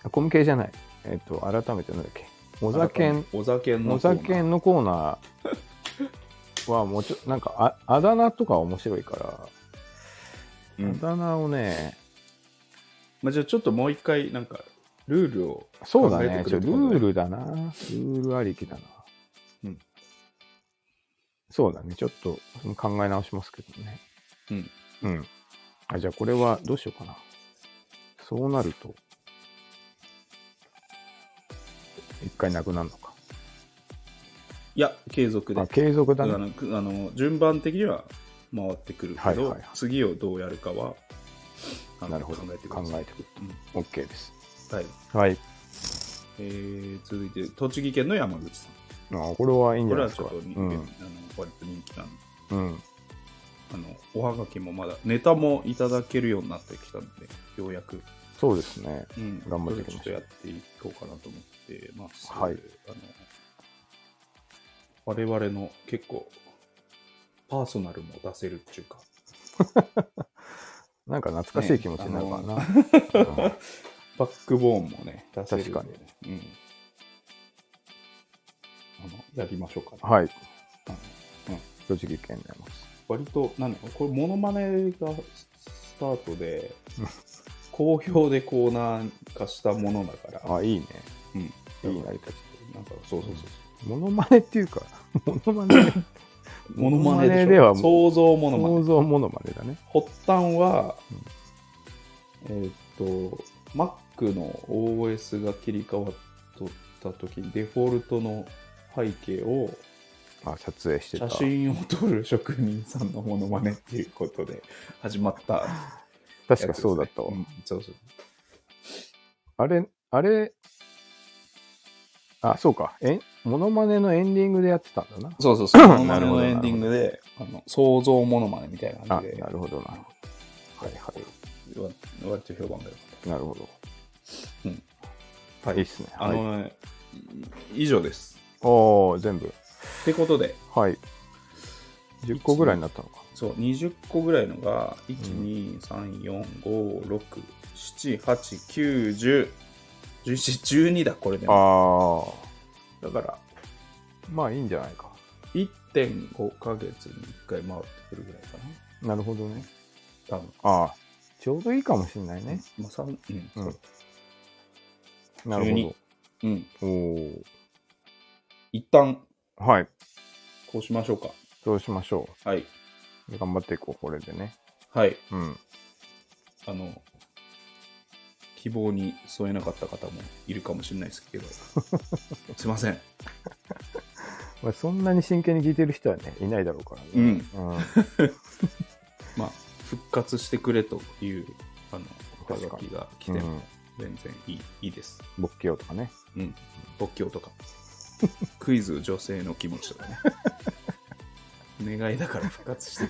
あコム系じゃない。えっ、と、改めてなんだっけ。お酒ん、お酒のお酒のコーナー はもうちょなんかあ、あだ名とか面白いから、うんあだ名をね、まあ、じゃあちょっともう一回、なんか、ルールをそうだねルールだな。ルールありきだな。うん。そうだね。ちょっと考え直しますけどね。うん。うん。あ、じゃあこれはどうしようかな。そうなると、一回なくなるのか。いや、継続で。あ、継続だあね。のくあの順番的には回ってくるけど、はいはいはい次をどうやるかはあのなるほど。考えてください。考えてくるうんと。OK です。はいはい。えー続いて、栃木県の山口さん。あこれはいいんじこれゃないですちょっと人気、うん。あの割と人気なんでうん。あのおはがきもまだネタもいただけるようになってきたのでようやく、そうですね。うん、頑張っていきましょうちょっとやっていこうかなと思ってます。はいあの我々の結構パーソナルも出せるっていうか、なんか懐かしい気持ちになるからな。バックボーンもね、出せる確かうん。あの、やりましょうかね。はい。うん栃木県になります。割と、何これ、モノマネがスタートで、好評でコーナー化したものだから、あ、いいね。うん。いい成り立ち。なんか、そうそうそうモノマネっていうか、モノマネ、そう。モノマネでは想像モノマネ想。像モノマネだね。発端は、えーっと、Mac の OS が切り替わった時にデフォルトの背景をあ、撮影してた。写真を撮る職人さんのモノマネっていうことで始まったね、確かそうだったわ。んそうそう。あれ、あれ、あ、そうか。え、モノマネのエンディングでやってたんだな。そうそうそう。モノマネのエンディングで、あの想像モノマネみたいなあ、感じで、なるほどな。はいはわ割と評判が良かっい。なるほど。た。いいっすね。あはい。以上です。おー、全部。ってことで、はい。10個ぐらいになったのか。そう、20個ぐらいのが、1、2、3、4、5、6、7、8、9、10、11、12だ、これでも。あだから、ー、まあいいんじゃないか。1.5ヶ月に1回回ってくるぐらいかなるほどね。な。多分。ああ、ちょうどいいかもしれないね。まあ、3、うん、うん。なる12うん。ほど。おー。一旦、はい。こうしましょうか。そうしましょはい。う。頑張っていこう、これでね。はい。うん。あの、希望に添えなかった方もいるかもしれないですけど、すいません。まあ、そんなに真剣に聞いてる人はね、いないだろうからね。うん。うん。まあ、復活してくれという、あの、おはがきが来てもうん。全然いい,、いいです。仏教とかね。うん。仏教とか。クイズ女性の気持ちとかね。願いだから復活して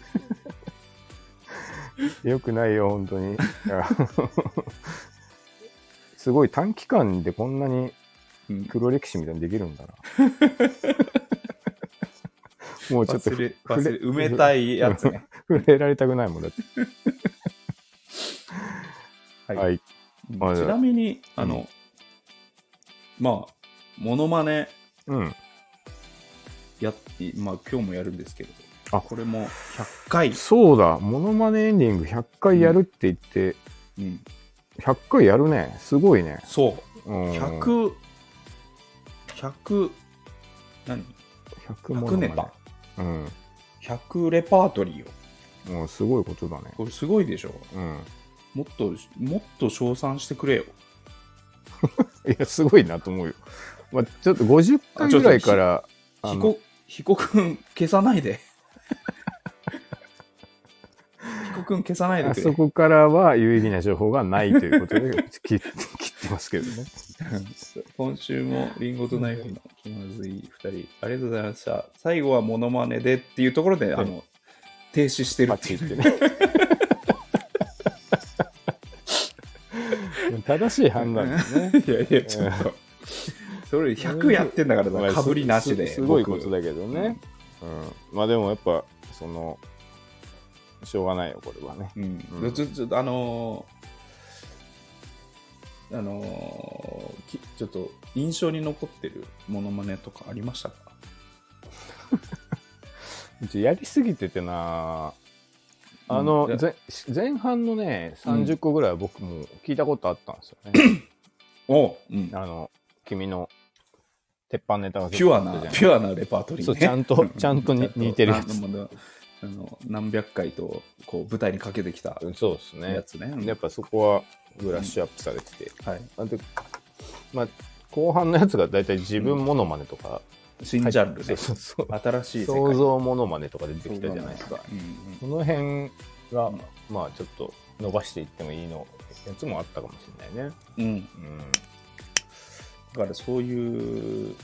よくないよ、本当に。すごい短期間でこんなにうん黒歴史みたいにできるんだな。もうちょっと忘れ埋めたいやつね。触れられたくないもんだって。はいはい。ちなみに、あの、まあ、モノマネうん。やって、まあ今日もやるんですけど、あこれも100回、そうだ、モノマネエンディング100回やるって言って、うん、100回やるね。すごいね。そう、うん、100、100、何？100モノマ ?100 ネネタ、うん。100レパートリーを。もうすごいことだね。これすごいでしょうん。もっと、もっと称賛してくれよ。いや、すごいなと思うよ。まあ、ちょっと50回ぐらいから、ひこ、ひこくん消さないで。ひこくん消さないであくれ。そこからは有意義な情報がないということで 切切ってますけどね。今週もリンゴとナイフの気まずい2人、ありがとうございました。最後はモノマネでっていうところで、あの、停止してるパっていう。チってね。正しい判断ですね。いやいや、ちょっと。それ100やってんだからかぶりなしで。すすごいこ僕とだけどね。うん。まあでもやっぱ、その、しょうがないよ、これはね。うんうんちょちょあのーあのーきちょっと印象に残ってるモノマネとかありましたか？やりすぎててなあの、うんぜ前半のね、30個ぐらいは僕も聞いたことあったんですよね。おうん。あの、君の鉄板ネタがピュアな、ピュュアなレパートリーね。そうちゃんとちゃんとに 似てるやつあの何百回とこう舞台にかけてきたそうですね。やつね。やっぱそこはブラッシュアップされてて。はい。あとまあ、後半のやつが大体自分モノマネとか、新ジャンルね。そうそうそう新しい。想像モノマネとか出てきたじゃないですか。うんこの辺が、うんまあちょっと伸ばしていってもいいのやつもあったかもしれないね。うん。うん。うん。だからそういう、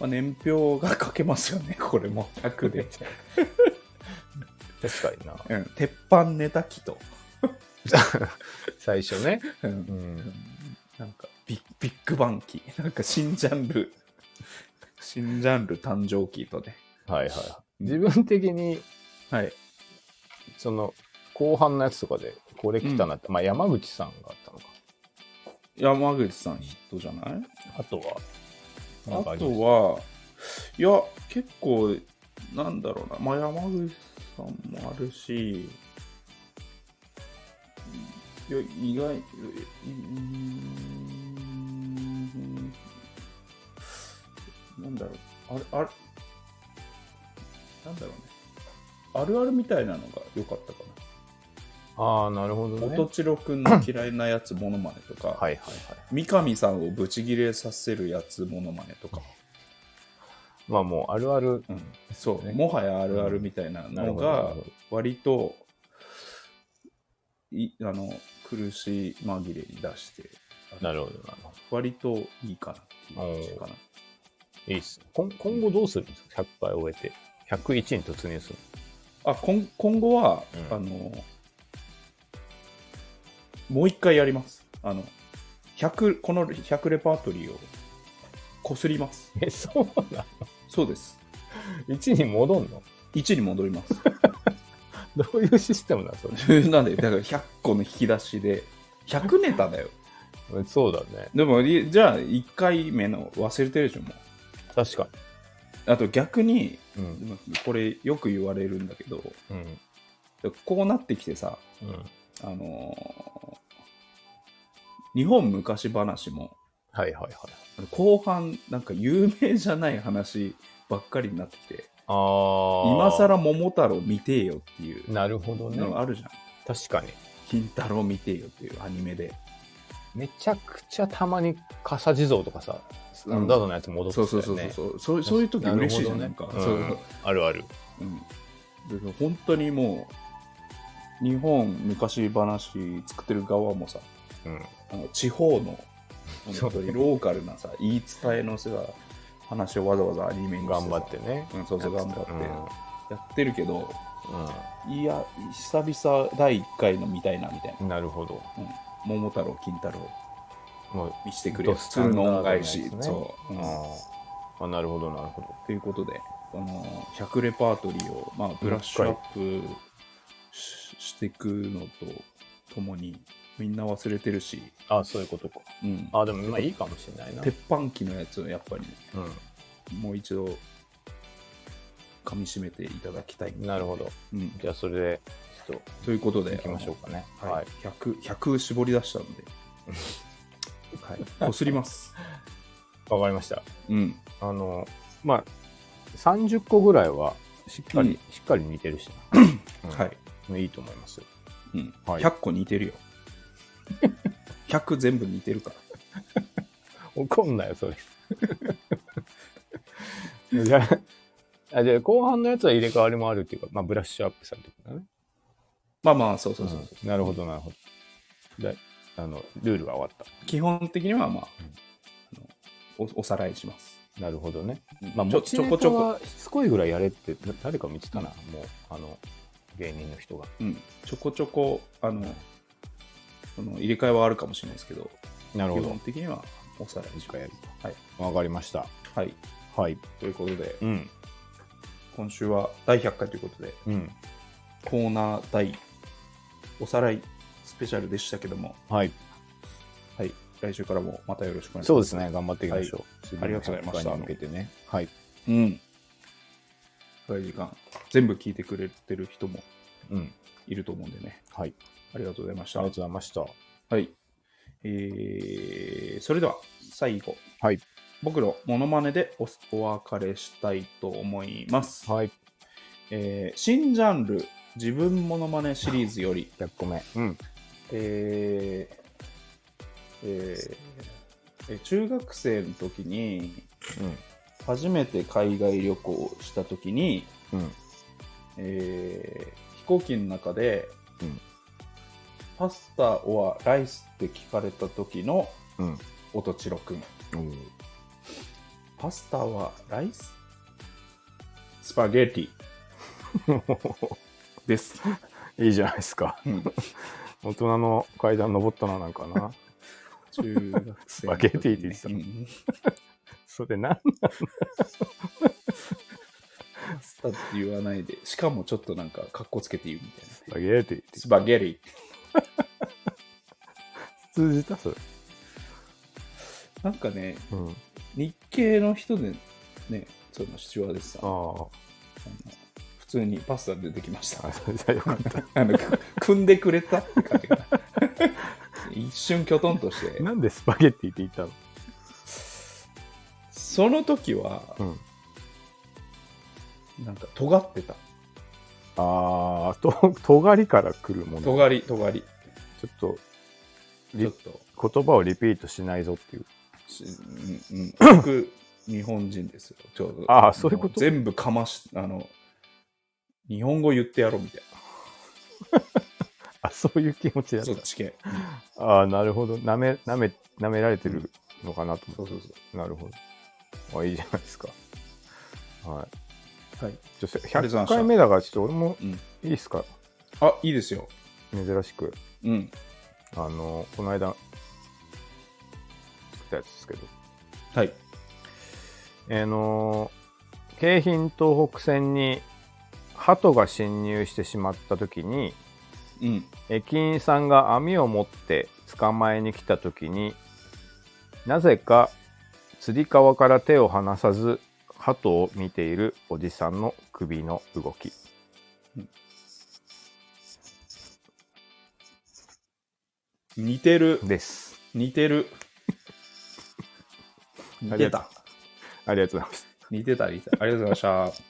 まあ、年表が書けますよね、これも。100で。確かにな。うん。鉄板ネタ機と。最初ね。う。うんん。なんかビッ、ビッグバン機。なんか新ジャンル、新ジャンル誕生期とね。はいはい。自分的に、はい。その、後半のやつとかで、これ来たなって、まあ山口さんがあったのか。山口さんヒットじゃない？あとは、あとは、いや、結構、なんだろうな、まあ、山口さんもあるし、いや、意外、うん、なんだろう、あれ、あれ、なんだろうね、あるあるみたいなのが良かったかああ、なるほどな。ね。音千代くんの嫌いなやつモノマネとか、はいはいはい。三上さんをブチギレさせるやつモノマネとか、まあもう、あるある。うん、そう、ねもはやあるあるみたいなのが割といあの苦しい紛れに出してなるほどなるほ割といいかなっていう感じかなど。いいっす。今今後どうするんですか ?100 回終えて。101に突入する。あ今今後は、うんあのもう一回やりますあの100この100レパートリーをこすりますえ、そうなそうですの ?1 に戻んの？1に戻ります どういうシステムなのそ なんでだから100個の引き出しで100ネタだよれ。そうだね。でもいじゃあ1回目の忘れてるでしょもう確かあと逆にに。うん。これよく言われるんだけどうん。こうなってきてさうん。あのー日本昔話もはいはいはい。後半なんか有名じゃない話ばっかりになってきてああ。今更桃太郎見てえよっていうなるほどね。のがあるじゃん確かに。金太郎見てえよっていうアニメでめちゃくちゃたまに笠地蔵とかさ、スタンダードのやつ戻ってそうそう。そうそうそうそうそういう時嬉しいじゃんなんか、そうあるある。うん、本当にもう日本昔話作ってる側もさうん。あの地方の本当にローカルなさ言い伝えのさ話をわざわざアニメにしてさ頑張ってね。うん、そうそう頑張ってうん。やってるけど、ういや久々第1回の見たいなみたいな、ん。なるほど。うん、桃太郎金太郎もう、見してくれドスタンダード鶴のなやつ恩返し、ね。そう、うん。あなるほど、なるほど。ということで、あの100レパートリーを、まあ、ブラッシュアップししていくのとともにみんな忘れてるし、あそういうことか。うん、あでも、まあいいかもしれないな。鉄板機のやつをやっぱり、うもう一度噛み締めていただきたい、ん。なるほど。うん、じゃあ、それで、ちょっということでと行きましょうかね。あのはいはい。100, 100絞り出したので、はい、こすります、わかりました。うん、あの、まあ、30個ぐらいは、しっかり、うんしっかり似てるしな。うんはい、いいと思いますよ。うんはい100個似てるよ 100全部似てるから怒んなよ、それ。じゃあ、あじゃあ後半のやつは入れ替わりもあるっていうか、まあ、ブラッシュアップされてるからね。まあまあそうそうそうそう、うんなるほど、なるほど。で、あの、ルールが終わっ基本的にはまあ、あのおおさらいします。た。なるほどね。まあ、ちょこちょこ、しつこいぐらいやれって、だ誰か見てたな、もう、あの、芸人の人が。うん、ちょこちょこ、あの、その入れ替えはあるかもしれないですけど、基なるほど。本的にはおさらいします。やるはい。わかりました。はい。はい。ということで、うん。今週は第100回ということで、うん。コーナー第おさらいスペシャルでしたけども、はい。はい。来週からもまたよろしくお願いします。そうですね。頑張っていきましょう。ありがとうございました次の100回に向けてね。はい。うん。長い時間、全部聞いてくれてる人もうん。いると思うんでね、はい。ありがとうございましたありがとう。ございました。はい。えーそれでは最後、はい。僕のモノマネでおお別れしたいと思います。はい。えー新ジャンル自分モノマネシリーズより、100個目。うん。えーえーえー中学生の時に初めて海外旅行をした時に、うん。うん。えー飛行機の中で、うんパスタはライスって聞かれた時のうん。音千代くんうん。パスタはライス？スパゲティ です、いいじゃないですか。うん大人の階段登ったな、なんかな。中学生スパゲティって言ってたうんそれなんパスタって言わないでしかもちょっとなんかかっこつけて言うみたいスパゲーティなスパゲティ通じたそれ。なんかねうん。日系の人でねその父親でさああの普通にパスタ出てきましたあ。それじゃよかった。あの、く組んでくれたって感じかな。一瞬きょとんとして、なんでスパゲッティって言ったの？その時は、うん。なんか尖ってた。ああ、と、尖りから来るもの。尖り、尖り。ちょっと、ちょっと、言葉をリピートしないぞっていう。しうんうん、僕、日本人ですよ。ちょうど。ああそういうこと？も全部かまし、あの、日本語言ってやろうみたい あ、そういう気持ちだな。ったそっ。ち系。ああ、なるほど。なめ、なめ、なめられてるのかなと思って。そうそうそなるほど。あ、いいじゃないですか。はい。う。はい。じゃあありがとうございま100した回目だから、ちょっと俺もうん。いいですか？あ、いいですよ。珍しく。うん。あの、この間、作ったやつですけど。はい。あの、京浜東北線に鳩が侵入してしまった時に、うん。駅員さんが網を持って捕まえに来た時になぜかつり革から手を離さず鳩を見ているおじさんの首の動き似てる。です似てる。似てた。ありがとうございます似てた、似てた。ありがとうございました。